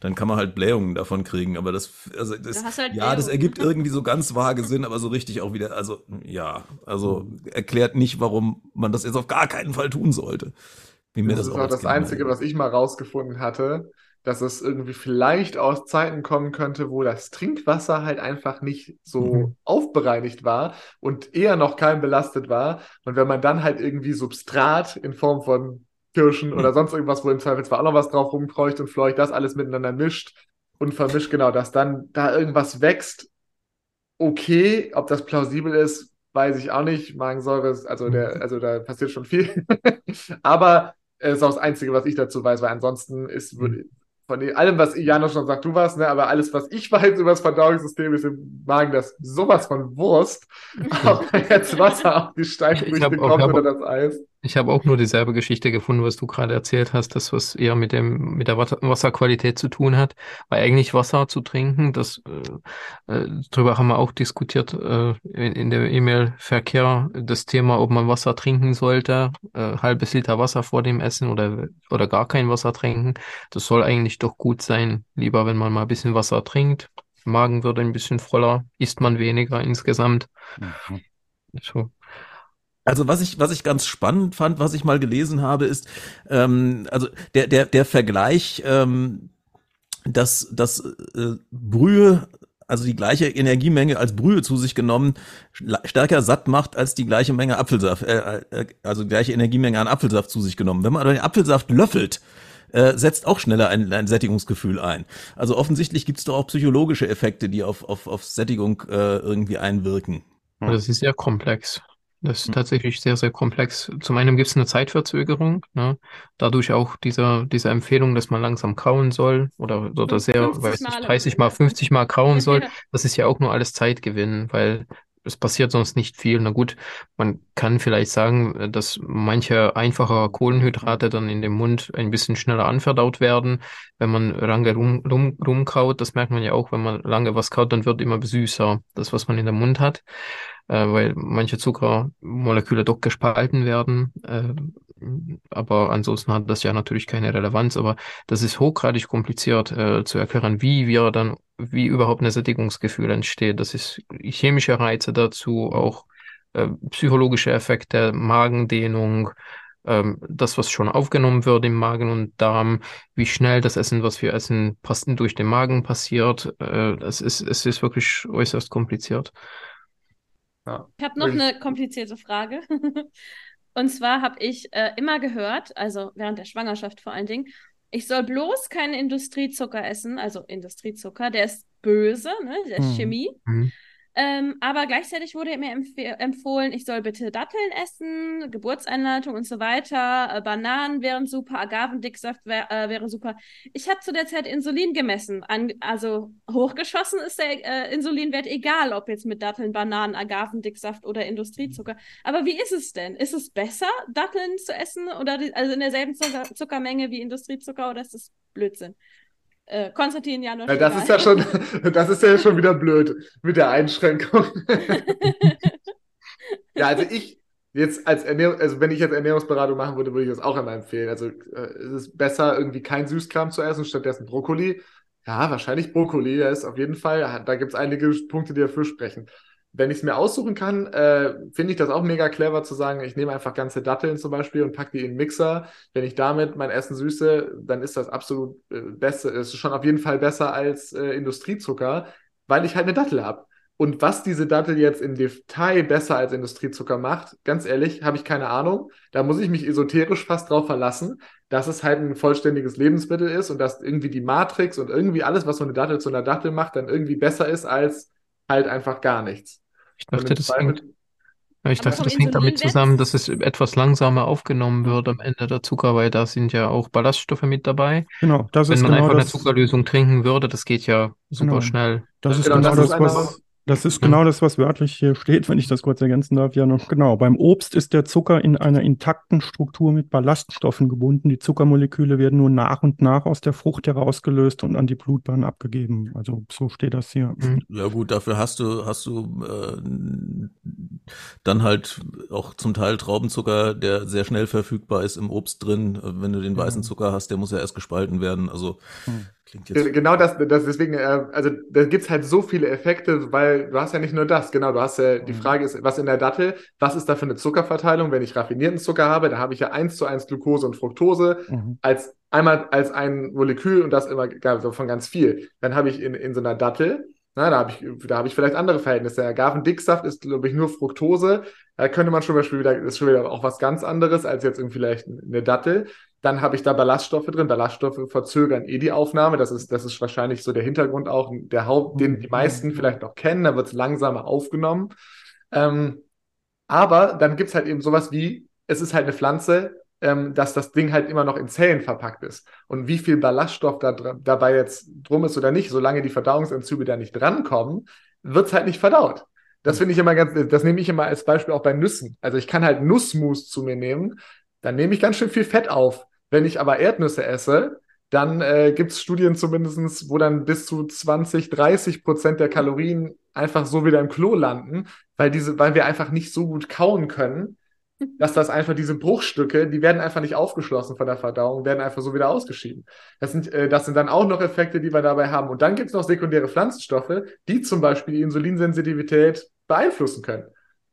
dann kann man halt Blähungen davon kriegen. Aber das, also das, halt ja, das ergibt irgendwie so ganz vage Sinn, aber so richtig auch wieder, also ja, also erklärt nicht, warum man das jetzt auf gar keinen Fall tun sollte. Wie mir Das das, ist auch das Einzige, was ich mal rausgefunden hatte, dass es irgendwie vielleicht aus Zeiten kommen könnte, wo das Trinkwasser halt einfach nicht so Mhm. aufbereinigt war und eher noch keimbelastet war. Und wenn man dann halt irgendwie Substrat in Form von Kirschen oder Mhm. sonst irgendwas, wo im Zweifelsfall auch noch was drauf rumkreucht und fleucht, das alles miteinander mischt und vermischt, genau, dass dann da irgendwas wächst. Okay, ob das plausibel ist, weiß ich auch nicht. Magensäure ist, also der, also da passiert schon viel. [laughs] Aber es ist auch das Einzige, was ich dazu weiß, weil ansonsten ist würde- von dem- allem, was Janusz schon sagt, du warst, ne, aber alles, was ich [laughs] weiß über das Verdauungssystem, ist im Magen das sowas von Wurst. [laughs] Ob jetzt Wasser auf die auch- kommt oder das Eis. Ich habe auch nur dieselbe Geschichte gefunden, was du gerade erzählt hast, das was eher mit dem mit der Wasser Wasserqualität zu tun hat, weil eigentlich Wasser zu trinken, das äh, äh, darüber haben wir auch diskutiert äh, in, in der E-Mail-Verkehr, das Thema, ob man Wasser trinken sollte, äh, halbes Liter Wasser vor dem Essen oder oder gar kein Wasser trinken. Das soll eigentlich doch gut sein, lieber wenn man mal ein bisschen Wasser trinkt. Magen wird ein bisschen voller, isst man weniger insgesamt. Mhm. So. Also was ich, was ich ganz spannend fand, was ich mal gelesen habe, ist, ähm, also der, der, der Vergleich, ähm, dass, dass äh, Brühe, also die gleiche Energiemenge als Brühe zu sich genommen, stärker satt macht als die gleiche Menge Apfelsaft, äh, äh, also die gleiche Energiemenge an Apfelsaft zu sich genommen. Wenn man aber den Apfelsaft löffelt, äh, setzt auch schneller ein, ein Sättigungsgefühl ein. Also offensichtlich gibt es doch auch psychologische Effekte, die auf, auf, auf Sättigung äh, irgendwie einwirken. Das ist sehr komplex. Das ist Hm. tatsächlich sehr, sehr komplex. Zum einen gibt es eine Zeitverzögerung, ne? Dadurch auch dieser, diese Empfehlung, dass man langsam kauen soll oder, oder sehr, 50 weiß nicht, Mal 30 oder mal, so. 50 mal kauen [laughs] soll. Das ist ja auch nur alles Zeitgewinn, weil es passiert sonst nicht viel. Na gut, man kann vielleicht sagen, äh, dass manche einfache Kohlenhydrate dann in dem Mund ein bisschen schneller anverdaut werden, wenn man lange rum, rum, rumkaut. Das merkt man ja auch, wenn man lange was kaut, dann wird immer süßer, das, was man in der Mund hat, äh, weil manche Zuckermoleküle doch gespalten werden. Äh, aber ansonsten hat das ja natürlich keine Relevanz. Aber das ist hochgradig kompliziert äh, zu erklären, wie wir dann, wie überhaupt ein Sättigungsgefühl entsteht. Das ist chemische Reize dazu, auch äh, psychologische Effekte, Magendehnung, ähm, das, was schon aufgenommen wird im Magen und Darm, wie schnell das Essen, was wir essen, pass durch den Magen passiert. Äh, es ist, es ist wirklich äußerst kompliziert. Ja. Ich habe noch Ich- eine komplizierte Frage. [laughs] Und zwar habe ich äh, immer gehört, also während der Schwangerschaft vor allen Dingen, ich soll bloß keinen Industriezucker essen, also Industriezucker, der ist böse, ne? der ist Mhm. Chemie. Mhm. Ähm, aber gleichzeitig wurde mir empf empfohlen, ich soll bitte Datteln essen, Geburtseinleitung und so weiter. Äh, Bananen wären super, Agavendicksaft wär, äh, wäre super. Ich habe zu der Zeit Insulin gemessen. An, also hochgeschossen ist der äh, Insulinwert egal, ob jetzt mit Datteln, Bananen, Agavendicksaft oder Industriezucker. Aber wie ist es denn? Ist es besser, Datteln zu essen oder die, also in derselben Zucker Zuckermenge wie Industriezucker oder ist das Blödsinn? Äh, Konstantin, Janusz. Ja, das ist ja schon, das ist ja schon wieder blöd mit der Einschränkung. [laughs] Ja, also ich jetzt als Ernährung, also wenn ich jetzt Ernährungsberatung machen würde, würde ich das auch immer empfehlen. Also äh, es ist besser, irgendwie kein Süßkram zu essen, stattdessen Brokkoli. Ja, wahrscheinlich Brokkoli, der ist auf jeden Fall, da gibt es einige Punkte, die dafür sprechen. Wenn ich es mir aussuchen kann, äh, finde ich das auch mega clever zu sagen, ich nehme einfach ganze Datteln zum Beispiel und packe die in den Mixer. Wenn ich damit mein Essen süße, dann ist das absolut äh, besser, ist schon auf jeden Fall besser als äh, Industriezucker, weil ich halt eine Dattel habe. Und was diese Dattel jetzt im Detail besser als Industriezucker macht, ganz ehrlich, habe ich keine Ahnung. Da muss ich mich esoterisch fast drauf verlassen, dass es halt ein vollständiges Lebensmittel ist und dass irgendwie die Matrix und irgendwie alles, was so eine Dattel zu einer Dattel macht, dann irgendwie besser ist als halt einfach gar nichts. Ich dachte, das hängt, ja, ich Aber dachte, das hängt damit zusammen, dass es etwas langsamer aufgenommen wird am Ende der Zucker, weil da sind ja auch Ballaststoffe mit dabei. Genau, das Wenn ist man genau einfach eine das. Zuckerlösung trinken würde, das geht ja super Genau. schnell. Das ist Genau, genau das einer- was, das ist genau das, was wörtlich hier steht, wenn ich das kurz ergänzen darf. Ja, noch genau. Beim Obst ist der Zucker in einer intakten Struktur mit Ballaststoffen gebunden. Die Zuckermoleküle werden nur nach und nach aus der Frucht herausgelöst und an die Blutbahn abgegeben. Also so steht das hier. Mhm. Ja gut, dafür hast du hast du äh, dann halt auch zum Teil Traubenzucker, der sehr schnell verfügbar ist im Obst drin. Wenn du den weißen Mhm. Zucker hast, der muss ja erst gespalten werden. Also Mhm. Klingt jetzt Ge- Genau das, das deswegen, äh, also da gibt es halt so viele Effekte, weil du hast ja nicht nur das, genau, du hast ja, die Mhm. Frage ist, was in der Dattel, was ist da für eine Zuckerverteilung? Wenn ich raffinierten Zucker habe, da habe ich ja eins zu eins Glucose und Fructose Mhm. als einmal als ein Molekül und das immer von ganz viel. Dann habe ich in, in so einer Dattel, na, da habe ich, da habe ich vielleicht andere Verhältnisse. Der Agavendicksaft ist, glaube ich, nur Fructose. Da könnte man schon mal wieder, das ist schon wieder auch was ganz anderes als jetzt irgendwie vielleicht eine Dattel. Dann habe ich da Ballaststoffe drin. Ballaststoffe verzögern eh die Aufnahme. Das ist, das ist wahrscheinlich so der Hintergrund auch, der Haupt, den die meisten vielleicht noch kennen. Da wird es langsamer aufgenommen. Ähm, aber dann gibt es halt eben sowas wie, es ist halt eine Pflanze, ähm, dass das Ding halt immer noch in Zellen verpackt ist. Und wie viel Ballaststoff da dabei jetzt drum ist oder nicht, solange die Verdauungsenzyme da nicht drankommen, wird es halt nicht verdaut. Das finde ich immer ganz, das nehme ich immer als Beispiel auch bei Nüssen. Also ich kann halt Nussmus zu mir nehmen, dann nehme ich ganz schön viel Fett auf. Wenn ich aber Erdnüsse esse, dann äh, gibt es Studien zumindestens, wo dann bis zu 20, 30 Prozent der Kalorien einfach so wieder im Klo landen, weil diese, weil wir einfach nicht so gut kauen können, dass das einfach diese Bruchstücke, die werden einfach nicht aufgeschlossen von der Verdauung, werden einfach so wieder ausgeschieden. Das sind, äh, das sind dann auch noch Effekte, die wir dabei haben. Und dann gibt es noch sekundäre Pflanzenstoffe, die zum Beispiel die Insulinsensitivität beeinflussen können.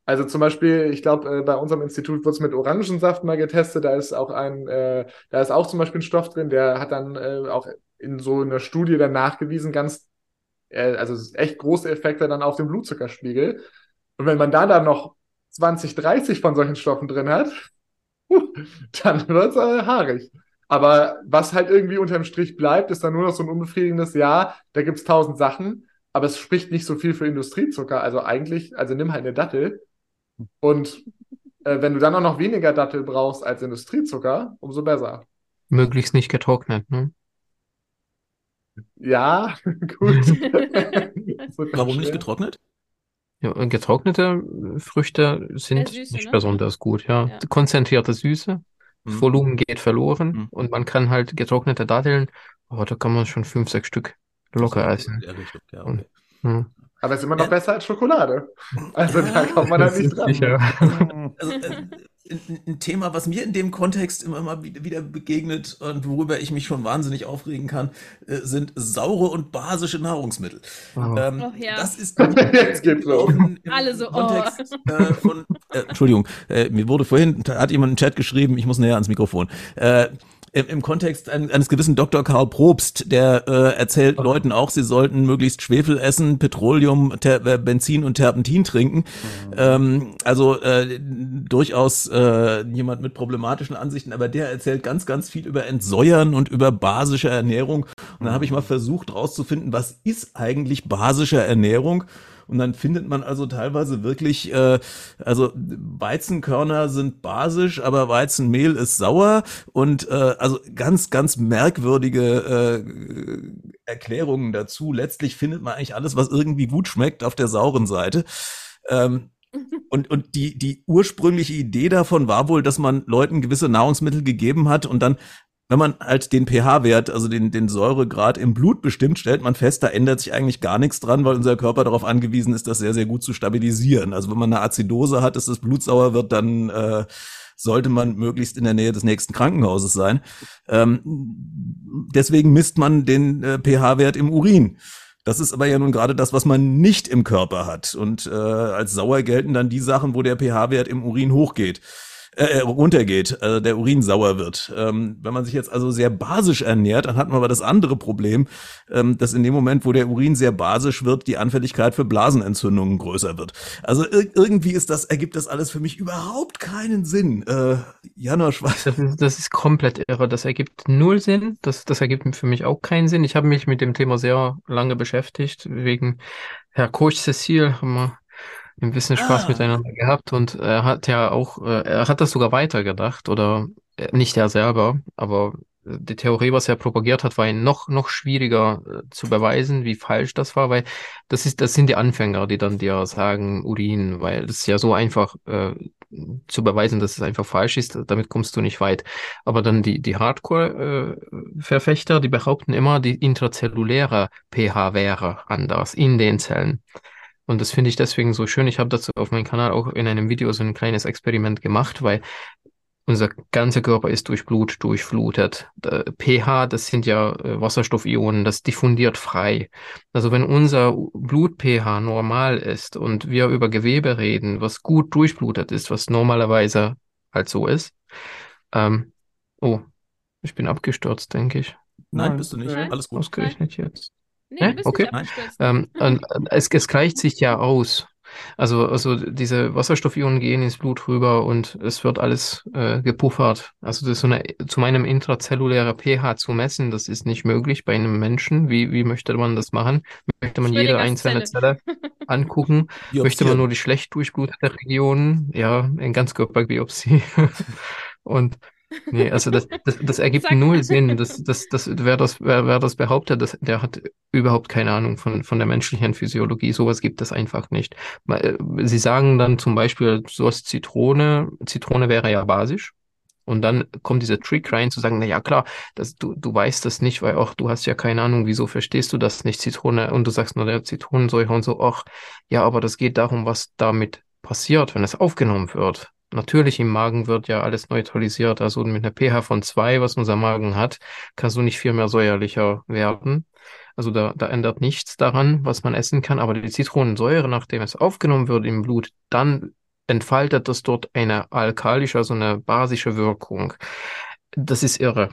Also zum Beispiel, ich glaube, äh, bei unserem Institut wurde es mit Orangensaft mal getestet. Da ist auch ein, äh, da ist auch zum Beispiel ein Stoff drin, der hat dann äh, auch in so einer Studie dann nachgewiesen, ganz, äh, also echt große Effekte dann auf den Blutzuckerspiegel. Und wenn man da dann noch 20, 30 von solchen Stoffen drin hat, [laughs] huh, dann wird es äh, haarig. Aber was halt irgendwie unterm Strich bleibt, ist dann nur noch so ein unbefriedigendes Ja, da gibt es tausend Sachen, aber es spricht nicht so viel für Industriezucker. Also eigentlich, also nimm halt eine Dattel und äh, wenn du dann auch noch weniger Dattel brauchst als Industriezucker, umso besser. Möglichst nicht getrocknet, ne? Ja, [laughs] gut. [laughs] Warum nicht getrocknet? Ja, und getrocknete Früchte sind Süße, nicht ne? besonders gut, ja. Ja. Konzentrierte Süße, das Hm. Volumen geht verloren Hm. und man kann halt getrocknete Datteln, oh, da kann man schon fünf, sechs Stück locker So, essen. Richtung, ja, Und- okay. Hm. Aber es ist immer noch Ja. besser als Schokolade. [laughs] Also da kommt man halt nicht dran. Sicher. [laughs] Also, äh, ein, Thema, was mir in dem Kontext immer mal wieder begegnet und worüber ich mich schon wahnsinnig aufregen kann, äh, sind saure und basische Nahrungsmittel. Oh. Ähm, Och, ja. Das ist [laughs] Jetzt geht's los. Alle so, oh. Kontext äh, von, äh, Entschuldigung, äh, mir wurde vorhin, da hat jemand im Chat geschrieben, ich muss näher ans Mikrofon. Im, Kontext eines gewissen Dr. Karl Probst, der äh, erzählt. Leuten auch, sie sollten möglichst Schwefel essen, Petroleum, Ter äh, Benzin und Terpentin trinken. Mhm. Ähm, also äh, durchaus äh, jemand mit problematischen Ansichten, aber der erzählt ganz, ganz viel über Entsäuern und über basische Ernährung. Und dann habe ich mal versucht rauszufinden, was ist eigentlich basische Ernährung? Und dann findet man also teilweise wirklich, äh, also Weizenkörner sind basisch, aber Weizenmehl ist sauer und äh, also ganz, ganz merkwürdige äh, Erklärungen dazu. Letztlich findet man eigentlich alles, was irgendwie gut schmeckt, auf der sauren Seite. Ähm, [laughs] und, und die, die ursprüngliche Idee davon war wohl, dass man Leuten gewisse Nahrungsmittel gegeben hat und dann wenn man halt den pH-Wert, also den, den Säuregrad im Blut bestimmt, stellt man fest, da ändert sich eigentlich gar nichts dran, weil unser Körper darauf angewiesen ist, das sehr, sehr gut zu stabilisieren. Also wenn man eine Azidose hat, dass das Blut sauer wird, dann äh, sollte man möglichst in der Nähe des nächsten Krankenhauses sein. Ähm, deswegen misst man den äh, pH-Wert im Urin. Das ist aber ja nun gerade das, was man nicht im Körper hat. Und äh, als sauer gelten dann die Sachen, wo der pH-Wert im Urin hochgeht äh, runtergeht, äh, der Urin sauer wird. Ähm, wenn man sich jetzt also sehr basisch ernährt, dann hat man aber das andere Problem, ähm, dass in dem Moment, wo der Urin sehr basisch wird, die Anfälligkeit für Blasenentzündungen größer wird. Also ir irgendwie ist das, ergibt das alles für mich überhaupt keinen Sinn. Äh, Janosch, was? Das ist, das ist komplett irre. Das ergibt null Sinn. Das, das ergibt für mich auch keinen Sinn. Ich habe mich mit dem Thema sehr lange beschäftigt, wegen Herr Coach Cecil haben wir ein bisschen Spaß ah. miteinander gehabt und er hat ja auch, äh, er hat das sogar weitergedacht oder äh, nicht er selber, aber die Theorie, was er propagiert hat, war noch, noch schwieriger äh, zu beweisen, wie falsch das war, weil das ist, das sind die Anfänger, die dann dir sagen, Urin, weil das ist ja so einfach äh, zu beweisen, dass es einfach falsch ist, damit kommst du nicht weit. Aber dann die, die Hardcore-Verfechter, die behaupten immer, die intrazelluläre pH wäre anders in den Zellen. Und das finde ich deswegen so schön. Ich habe dazu auf meinem Kanal auch in einem Video so ein kleines Experiment gemacht, weil unser ganzer Körper ist durch Blut durchflutet. pH, das sind ja äh, Wasserstoffionen, das diffundiert frei. Also wenn unser Blut-pH normal ist und wir über Gewebe reden, was gut durchblutet ist, was normalerweise halt so ist. Ähm, oh, ich bin abgestürzt, denke ich. Nein, bist du nicht. Alles gut. Ausgerechnet jetzt. Nee, du bist okay. nicht ähm, [laughs] und, es, es gleicht sich ja aus. Also, also diese Wasserstoffionen gehen ins Blut rüber und es wird alles äh, gepuffert. Also das so eine, zu meinem intrazellulären pH zu messen, das ist nicht möglich bei einem Menschen. Wie, wie möchte man das machen? Möchte man jede einzelne Zelle [laughs] angucken? möchte man nur die schlecht durchblutete Regionen? Ja, in Ganzkörperbiopsie. [laughs] und Nee, also das, das, das ergibt null Sinn. Das, das, das, wer, das, wer, wer das behauptet, das, der hat überhaupt keine Ahnung von, von der menschlichen Physiologie. Sowas gibt es einfach nicht. Äh, sie sagen dann zum Beispiel, sowas Zitrone, Zitrone wäre ja basisch. Und dann kommt dieser Trick rein zu sagen, na ja, klar, das, du, du weißt das nicht, weil auch du hast ja keine Ahnung, wieso verstehst du das nicht, Zitrone, und du sagst nur der Zitronensäure und so, ach, ja, aber das geht darum, was damit passiert, wenn es aufgenommen wird. Natürlich im Magen wird ja alles neutralisiert. Also mit einer pH von zwei, was unser Magen hat, kannst du nicht viel mehr säuerlicher werden. Also da, da ändert nichts daran, was man essen kann. Aber die Zitronensäure, nachdem es aufgenommen wird im Blut, dann entfaltet das dort eine alkalische, also eine basische Wirkung. Das ist irre.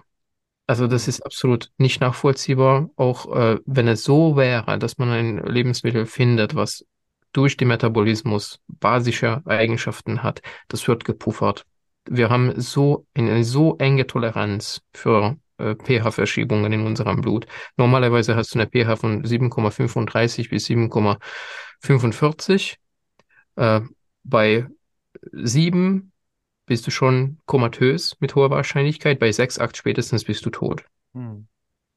Also das ist absolut nicht nachvollziehbar, auch äh, wenn es so wäre, dass man ein Lebensmittel findet, was durch den Metabolismus basische Eigenschaften hat, das wird gepuffert. Wir haben so eine so enge Toleranz für äh, pH-Verschiebungen in unserem Blut. Normalerweise hast du eine pH von 7,35 bis 7,45. Äh, bei 7 bist du schon komatös mit hoher Wahrscheinlichkeit. Bei 6, 8 spätestens bist du tot. Hm.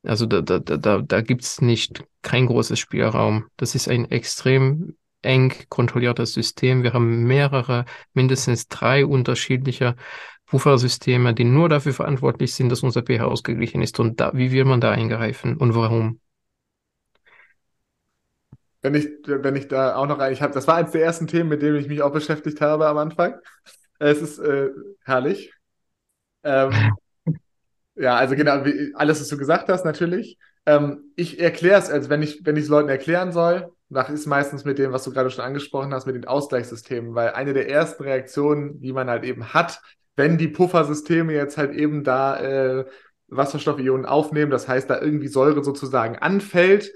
Also da, da, da, da gibt es nicht kein großes Spielraum. Das ist ein extrem eng kontrolliertes System. Wir haben mehrere, mindestens drei unterschiedliche Puffersysteme, die nur dafür verantwortlich sind, dass unser pH ausgeglichen ist. Und da, wie will man da eingreifen und warum? Wenn ich, wenn ich da auch noch, ich habe, das war eines der ersten Themen, mit denen ich mich auch beschäftigt habe am Anfang. Es ist äh, herrlich. Ähm, [laughs] ja, also genau, wie, alles, was du gesagt hast, natürlich. Ähm, ich erkläre es, also wenn ich, wenn ich es Leuten erklären soll, nach ist meistens mit dem, was du gerade schon angesprochen hast, mit den Ausgleichssystemen, weil eine der ersten Reaktionen, die man halt eben hat, wenn die Puffersysteme jetzt halt eben da äh, Wasserstoffionen aufnehmen, das heißt, da irgendwie Säure sozusagen anfällt,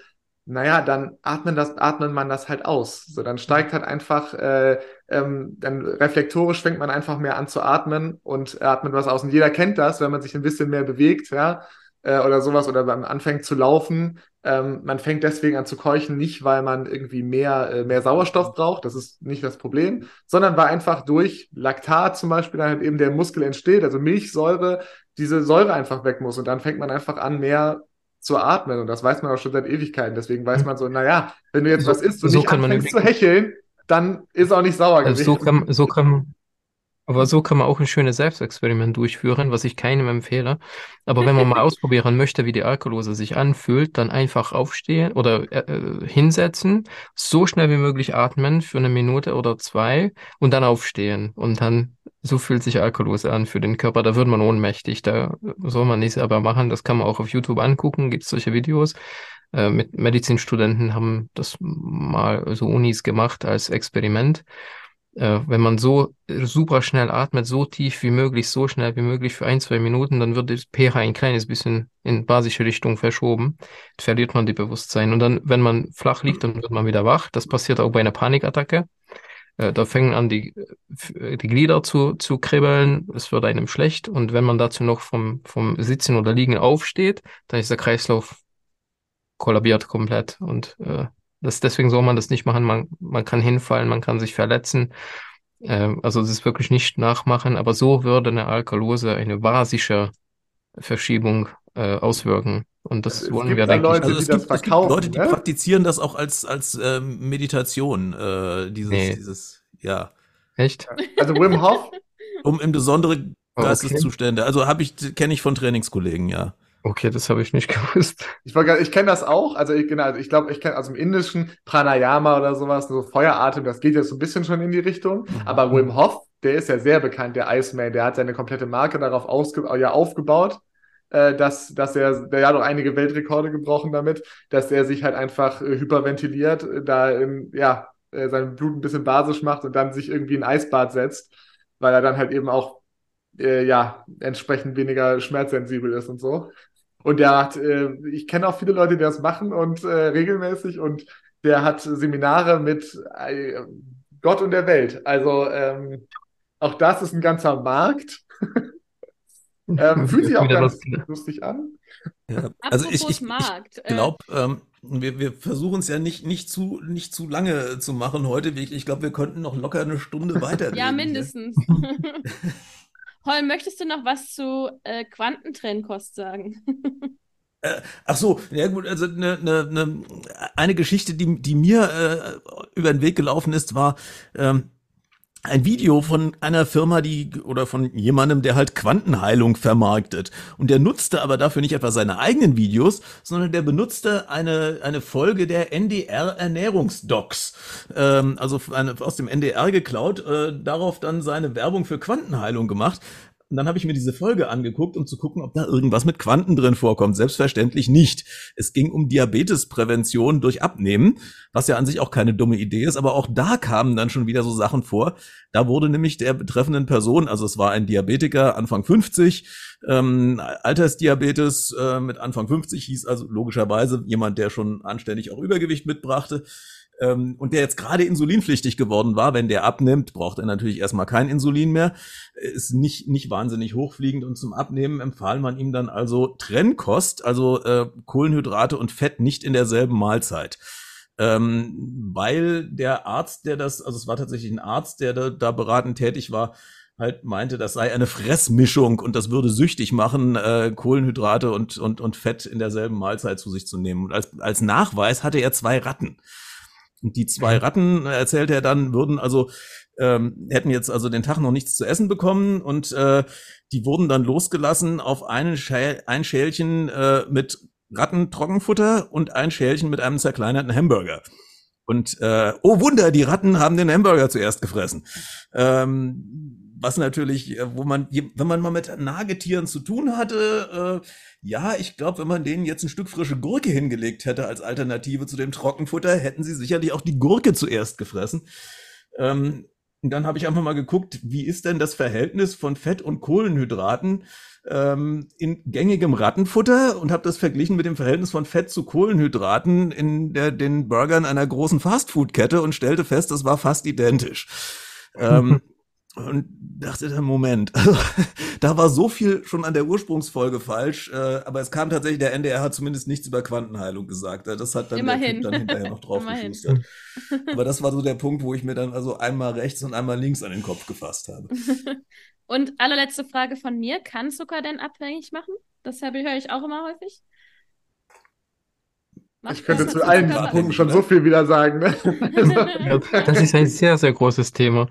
naja, dann atmet, das, atmet man das halt aus. So, dann steigt halt einfach, äh, ähm, dann reflektorisch fängt man einfach mehr an zu atmen und atmet was aus. Und jeder kennt das, wenn man sich ein bisschen mehr bewegt, ja, äh, oder sowas, oder man anfängt zu laufen. Ähm, man fängt deswegen an zu keuchen, nicht weil man irgendwie mehr, äh, mehr Sauerstoff braucht, das ist nicht das Problem, sondern weil einfach durch Laktat zum Beispiel dann halt eben der Muskel entsteht, also Milchsäure, diese Säure einfach weg muss. Und dann fängt man einfach an, mehr zu atmen. Und das weiß man auch schon seit Ewigkeiten. Deswegen weiß man so, naja, wenn du jetzt so, was isst und so nicht anfängst zu hecheln, dann ist auch nicht sauer also gewesen. So kann, so kann, aber so kann man auch ein schönes Selbstexperiment durchführen, was ich keinem empfehle. Aber wenn man mal [laughs] ausprobieren möchte, wie die Alkalose sich anfühlt, dann einfach aufstehen oder äh, äh, hinsetzen, so schnell wie möglich atmen für eine Minute oder zwei und dann aufstehen. Und dann, so fühlt sich Alkalose an für den Körper. Da wird man ohnmächtig. Da soll man nicht selber machen. Das kann man auch auf YouTube angucken. Gibt es solche Videos. Äh, mit Medizinstudenten haben das mal so Unis gemacht als Experiment wenn man so super schnell atmet, so tief wie möglich, so schnell wie möglich für ein, zwei Minuten, dann wird das pH ein kleines bisschen in basische Richtung verschoben, verliert man die Bewusstsein. Und dann, wenn man flach liegt, dann wird man wieder wach. Das passiert auch bei einer Panikattacke. Äh, da fängen an, die, äh, die Glieder zu, zu kribbeln, es wird einem schlecht. Und wenn man dazu noch vom, vom Sitzen oder Liegen aufsteht, dann ist der Kreislauf kollabiert komplett und äh, das, deswegen soll man das nicht machen. Man, man kann hinfallen, man kann sich verletzen. Ähm, also das ist wirklich nicht nachmachen, aber so würde eine Alkalose eine basische Verschiebung äh, auswirken. Und das es wollen wir eigentlich. Leute, also es, gibt, es gibt Leute, die ne? praktizieren das auch als, als äh, Meditation, äh, dieses, nee. dieses, ja. Echt? Also Wim Hof? Um in besondere Geisteszustände. Okay. Also habe ich, kenne ich von Trainingskollegen, ja. Okay, das habe ich nicht [laughs] gewusst. Ich, ich kenne das auch. Also ich, genau, also ich glaube, ich kenne also im Indischen Pranayama oder sowas, so Feueratem, das geht jetzt so ein bisschen schon in die Richtung. Mhm. Aber Wim Hof, der ist ja sehr bekannt, der Iceman, der hat seine komplette Marke darauf ausge ja, aufgebaut, äh, dass, dass er, der hat auch einige Weltrekorde gebrochen damit, dass er sich halt einfach äh, hyperventiliert, äh, da in, ja, äh, sein Blut ein bisschen basisch macht und dann sich irgendwie in ein Eisbad setzt, weil er dann halt eben auch äh, ja, entsprechend weniger schmerzsensibel ist und so. Und der hat, äh, ich kenne auch viele Leute, die das machen und äh, regelmäßig und der hat Seminare mit äh, Gott und der Welt. Also ähm, auch das ist ein ganzer Markt. [laughs] ähm, fühlt sich auch ganz lustig an. Ja, also ich, ich, ich glaube, äh, ähm, wir, wir versuchen es ja nicht, nicht, zu, nicht zu lange zu machen heute. Ich glaube, wir könnten noch locker eine Stunde [laughs] weiter. ja, mindestens. [laughs] Holm, möchtest du noch was zu äh, Quantentrennkost sagen? [laughs] Äh, ach so, ja gut, also ne, ne, ne, eine Geschichte, die, die mir äh, über den Weg gelaufen ist, war, ähm, ein Video von einer Firma, die oder von jemandem, der halt Quantenheilung vermarktet. Und der nutzte aber dafür nicht etwa seine eigenen Videos, sondern der benutzte eine, eine Folge der NDR Ernährungsdocs. Ähm, also eine, aus dem NDR geklaut, äh, darauf dann seine Werbung für Quantenheilung gemacht. Und dann habe ich mir diese Folge angeguckt, um zu gucken, ob da irgendwas mit Quanten drin vorkommt. Selbstverständlich nicht. Es ging um Diabetesprävention durch Abnehmen, was ja an sich auch keine dumme Idee ist, aber auch da kamen dann schon wieder so Sachen vor. Da wurde nämlich der betreffenden Person, also es war ein Diabetiker Anfang 50, ähm, Altersdiabetes äh, mit Anfang 50 hieß also logischerweise jemand, der schon anständig auch Übergewicht mitbrachte ähm, und der jetzt gerade insulinpflichtig geworden war, wenn der abnimmt, braucht er natürlich erstmal kein Insulin mehr, ist nicht, nicht wahnsinnig hochfliegend und zum Abnehmen empfahl man ihm dann also Trennkost, also äh, Kohlenhydrate und Fett nicht in derselben Mahlzeit. Ähm, weil der Arzt, der das, also es war tatsächlich ein Arzt, der da, da beratend tätig war, halt meinte, das sei eine Fressmischung und das würde süchtig machen, äh, Kohlenhydrate und, und, und Fett in derselben Mahlzeit zu sich zu nehmen. Und als, als Nachweis hatte er zwei Ratten. Und die zwei Ratten, äh, erzählt er dann, würden also, ähm, hätten jetzt also den Tag noch nichts zu essen bekommen und äh, die wurden dann losgelassen auf einen Schäl ein Schälchen äh, mit Rattentrockenfutter und ein Schälchen mit einem zerkleinerten Hamburger. Und äh, oh Wunder, die Ratten haben den Hamburger zuerst gefressen. Ähm, was natürlich, äh, wo man, wenn man mal mit Nagetieren zu tun hatte, äh, ja, ich glaube, wenn man denen jetzt ein Stück frische Gurke hingelegt hätte als Alternative zu dem Trockenfutter, hätten sie sicherlich auch die Gurke zuerst gefressen. Ähm, Und dann habe ich einfach mal geguckt, wie ist denn das Verhältnis von Fett und Kohlenhydraten ähm, in gängigem Rattenfutter und habe das verglichen mit dem Verhältnis von Fett zu Kohlenhydraten in der, den Burgern einer großen Fastfood-Kette und stellte fest, das war fast identisch. ähm, [laughs] und dachte dann, Moment, [laughs] also, da war so viel schon an der Ursprungsfolge falsch, äh, aber es kam tatsächlich, der NDR hat zumindest nichts über Quantenheilung gesagt. Das hat dann Immerhin. der typ dann hinterher noch drauf geschustert. [laughs] Aber das war so der Punkt, wo ich mir dann also einmal rechts und einmal links an den Kopf gefasst habe. [laughs] Und allerletzte Frage von mir, kann Zucker denn abhängig machen? Das höre ich auch immer häufig. Macht Ich könnte zu allen Punkten schon so viel wieder sagen. Ne? Das ist ein sehr, sehr großes Thema.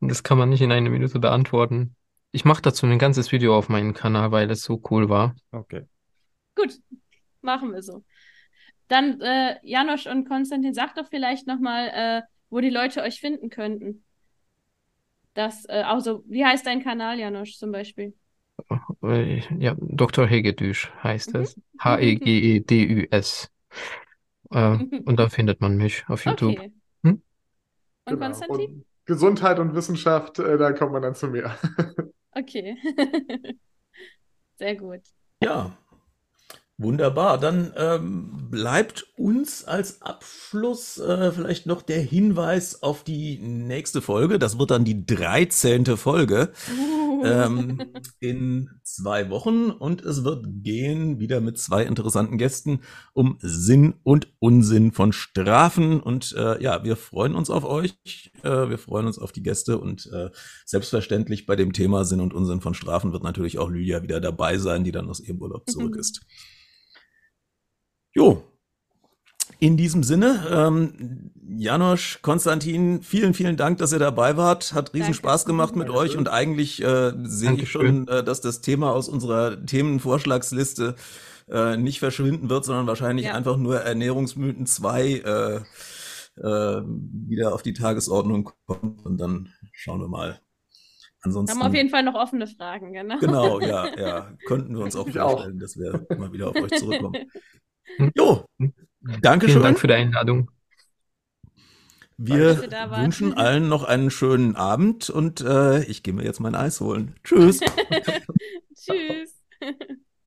Das kann man nicht in einer Minute beantworten. Ich mache dazu ein ganzes Video auf meinem Kanal, weil es so cool war. Okay. Gut, machen wir so. Dann, äh, Janosch und Konstantin, sagt doch vielleicht nochmal, äh, wo die Leute euch finden könnten. Das, äh, also, wie heißt dein Kanal, Janosch, zum Beispiel? Äh, Ja, Dr. Hegedüsch heißt Mhm. es. H-E-G-E-D-Ü-S. Äh, und da findet man mich auf YouTube. Okay. Hm? Und Genau. Konstantin? Und Gesundheit und Wissenschaft, äh, da kommt man dann zu mir. Okay. [laughs] Sehr gut. Ja, wunderbar. Dann ähm, bleibt uns als Abschluss äh, vielleicht noch der Hinweis auf die nächste Folge. Das wird dann die 13. Folge ähm, [laughs] in zwei Wochen und es wird gehen wieder mit zwei interessanten Gästen um Sinn und Unsinn von Strafen und äh, ja, wir freuen uns auf euch, äh, wir freuen uns auf die Gäste und äh, selbstverständlich bei dem Thema Sinn und Unsinn von Strafen wird natürlich auch Lydia wieder dabei sein, die dann aus ihrem Urlaub zurück [laughs] ist. Jo, in diesem Sinne, ähm, Janosch, Konstantin, vielen, vielen Dank, dass ihr dabei wart. Hat riesen Danke. Spaß gemacht mit euch und eigentlich äh, sehe ich schon, äh, dass das Thema aus unserer Themenvorschlagsliste äh, nicht verschwinden wird, sondern wahrscheinlich Ja. einfach nur Ernährungsmythen 2 äh, äh, wieder auf die Tagesordnung kommt und dann schauen wir mal. Ansonsten, Haben auf jeden Fall noch offene Fragen, genau. genau, ja, [laughs] ja, könnten wir uns auch Ich auch. vorstellen, dass wir mal wieder auf euch zurückkommen. [laughs] Jo, danke Vielen schön. Dank für die Einladung. Wir wünschen [laughs] allen noch einen schönen Abend und äh, ich gehe mir jetzt mein Eis holen. Tschüss. [laughs] Tschüss. [laughs]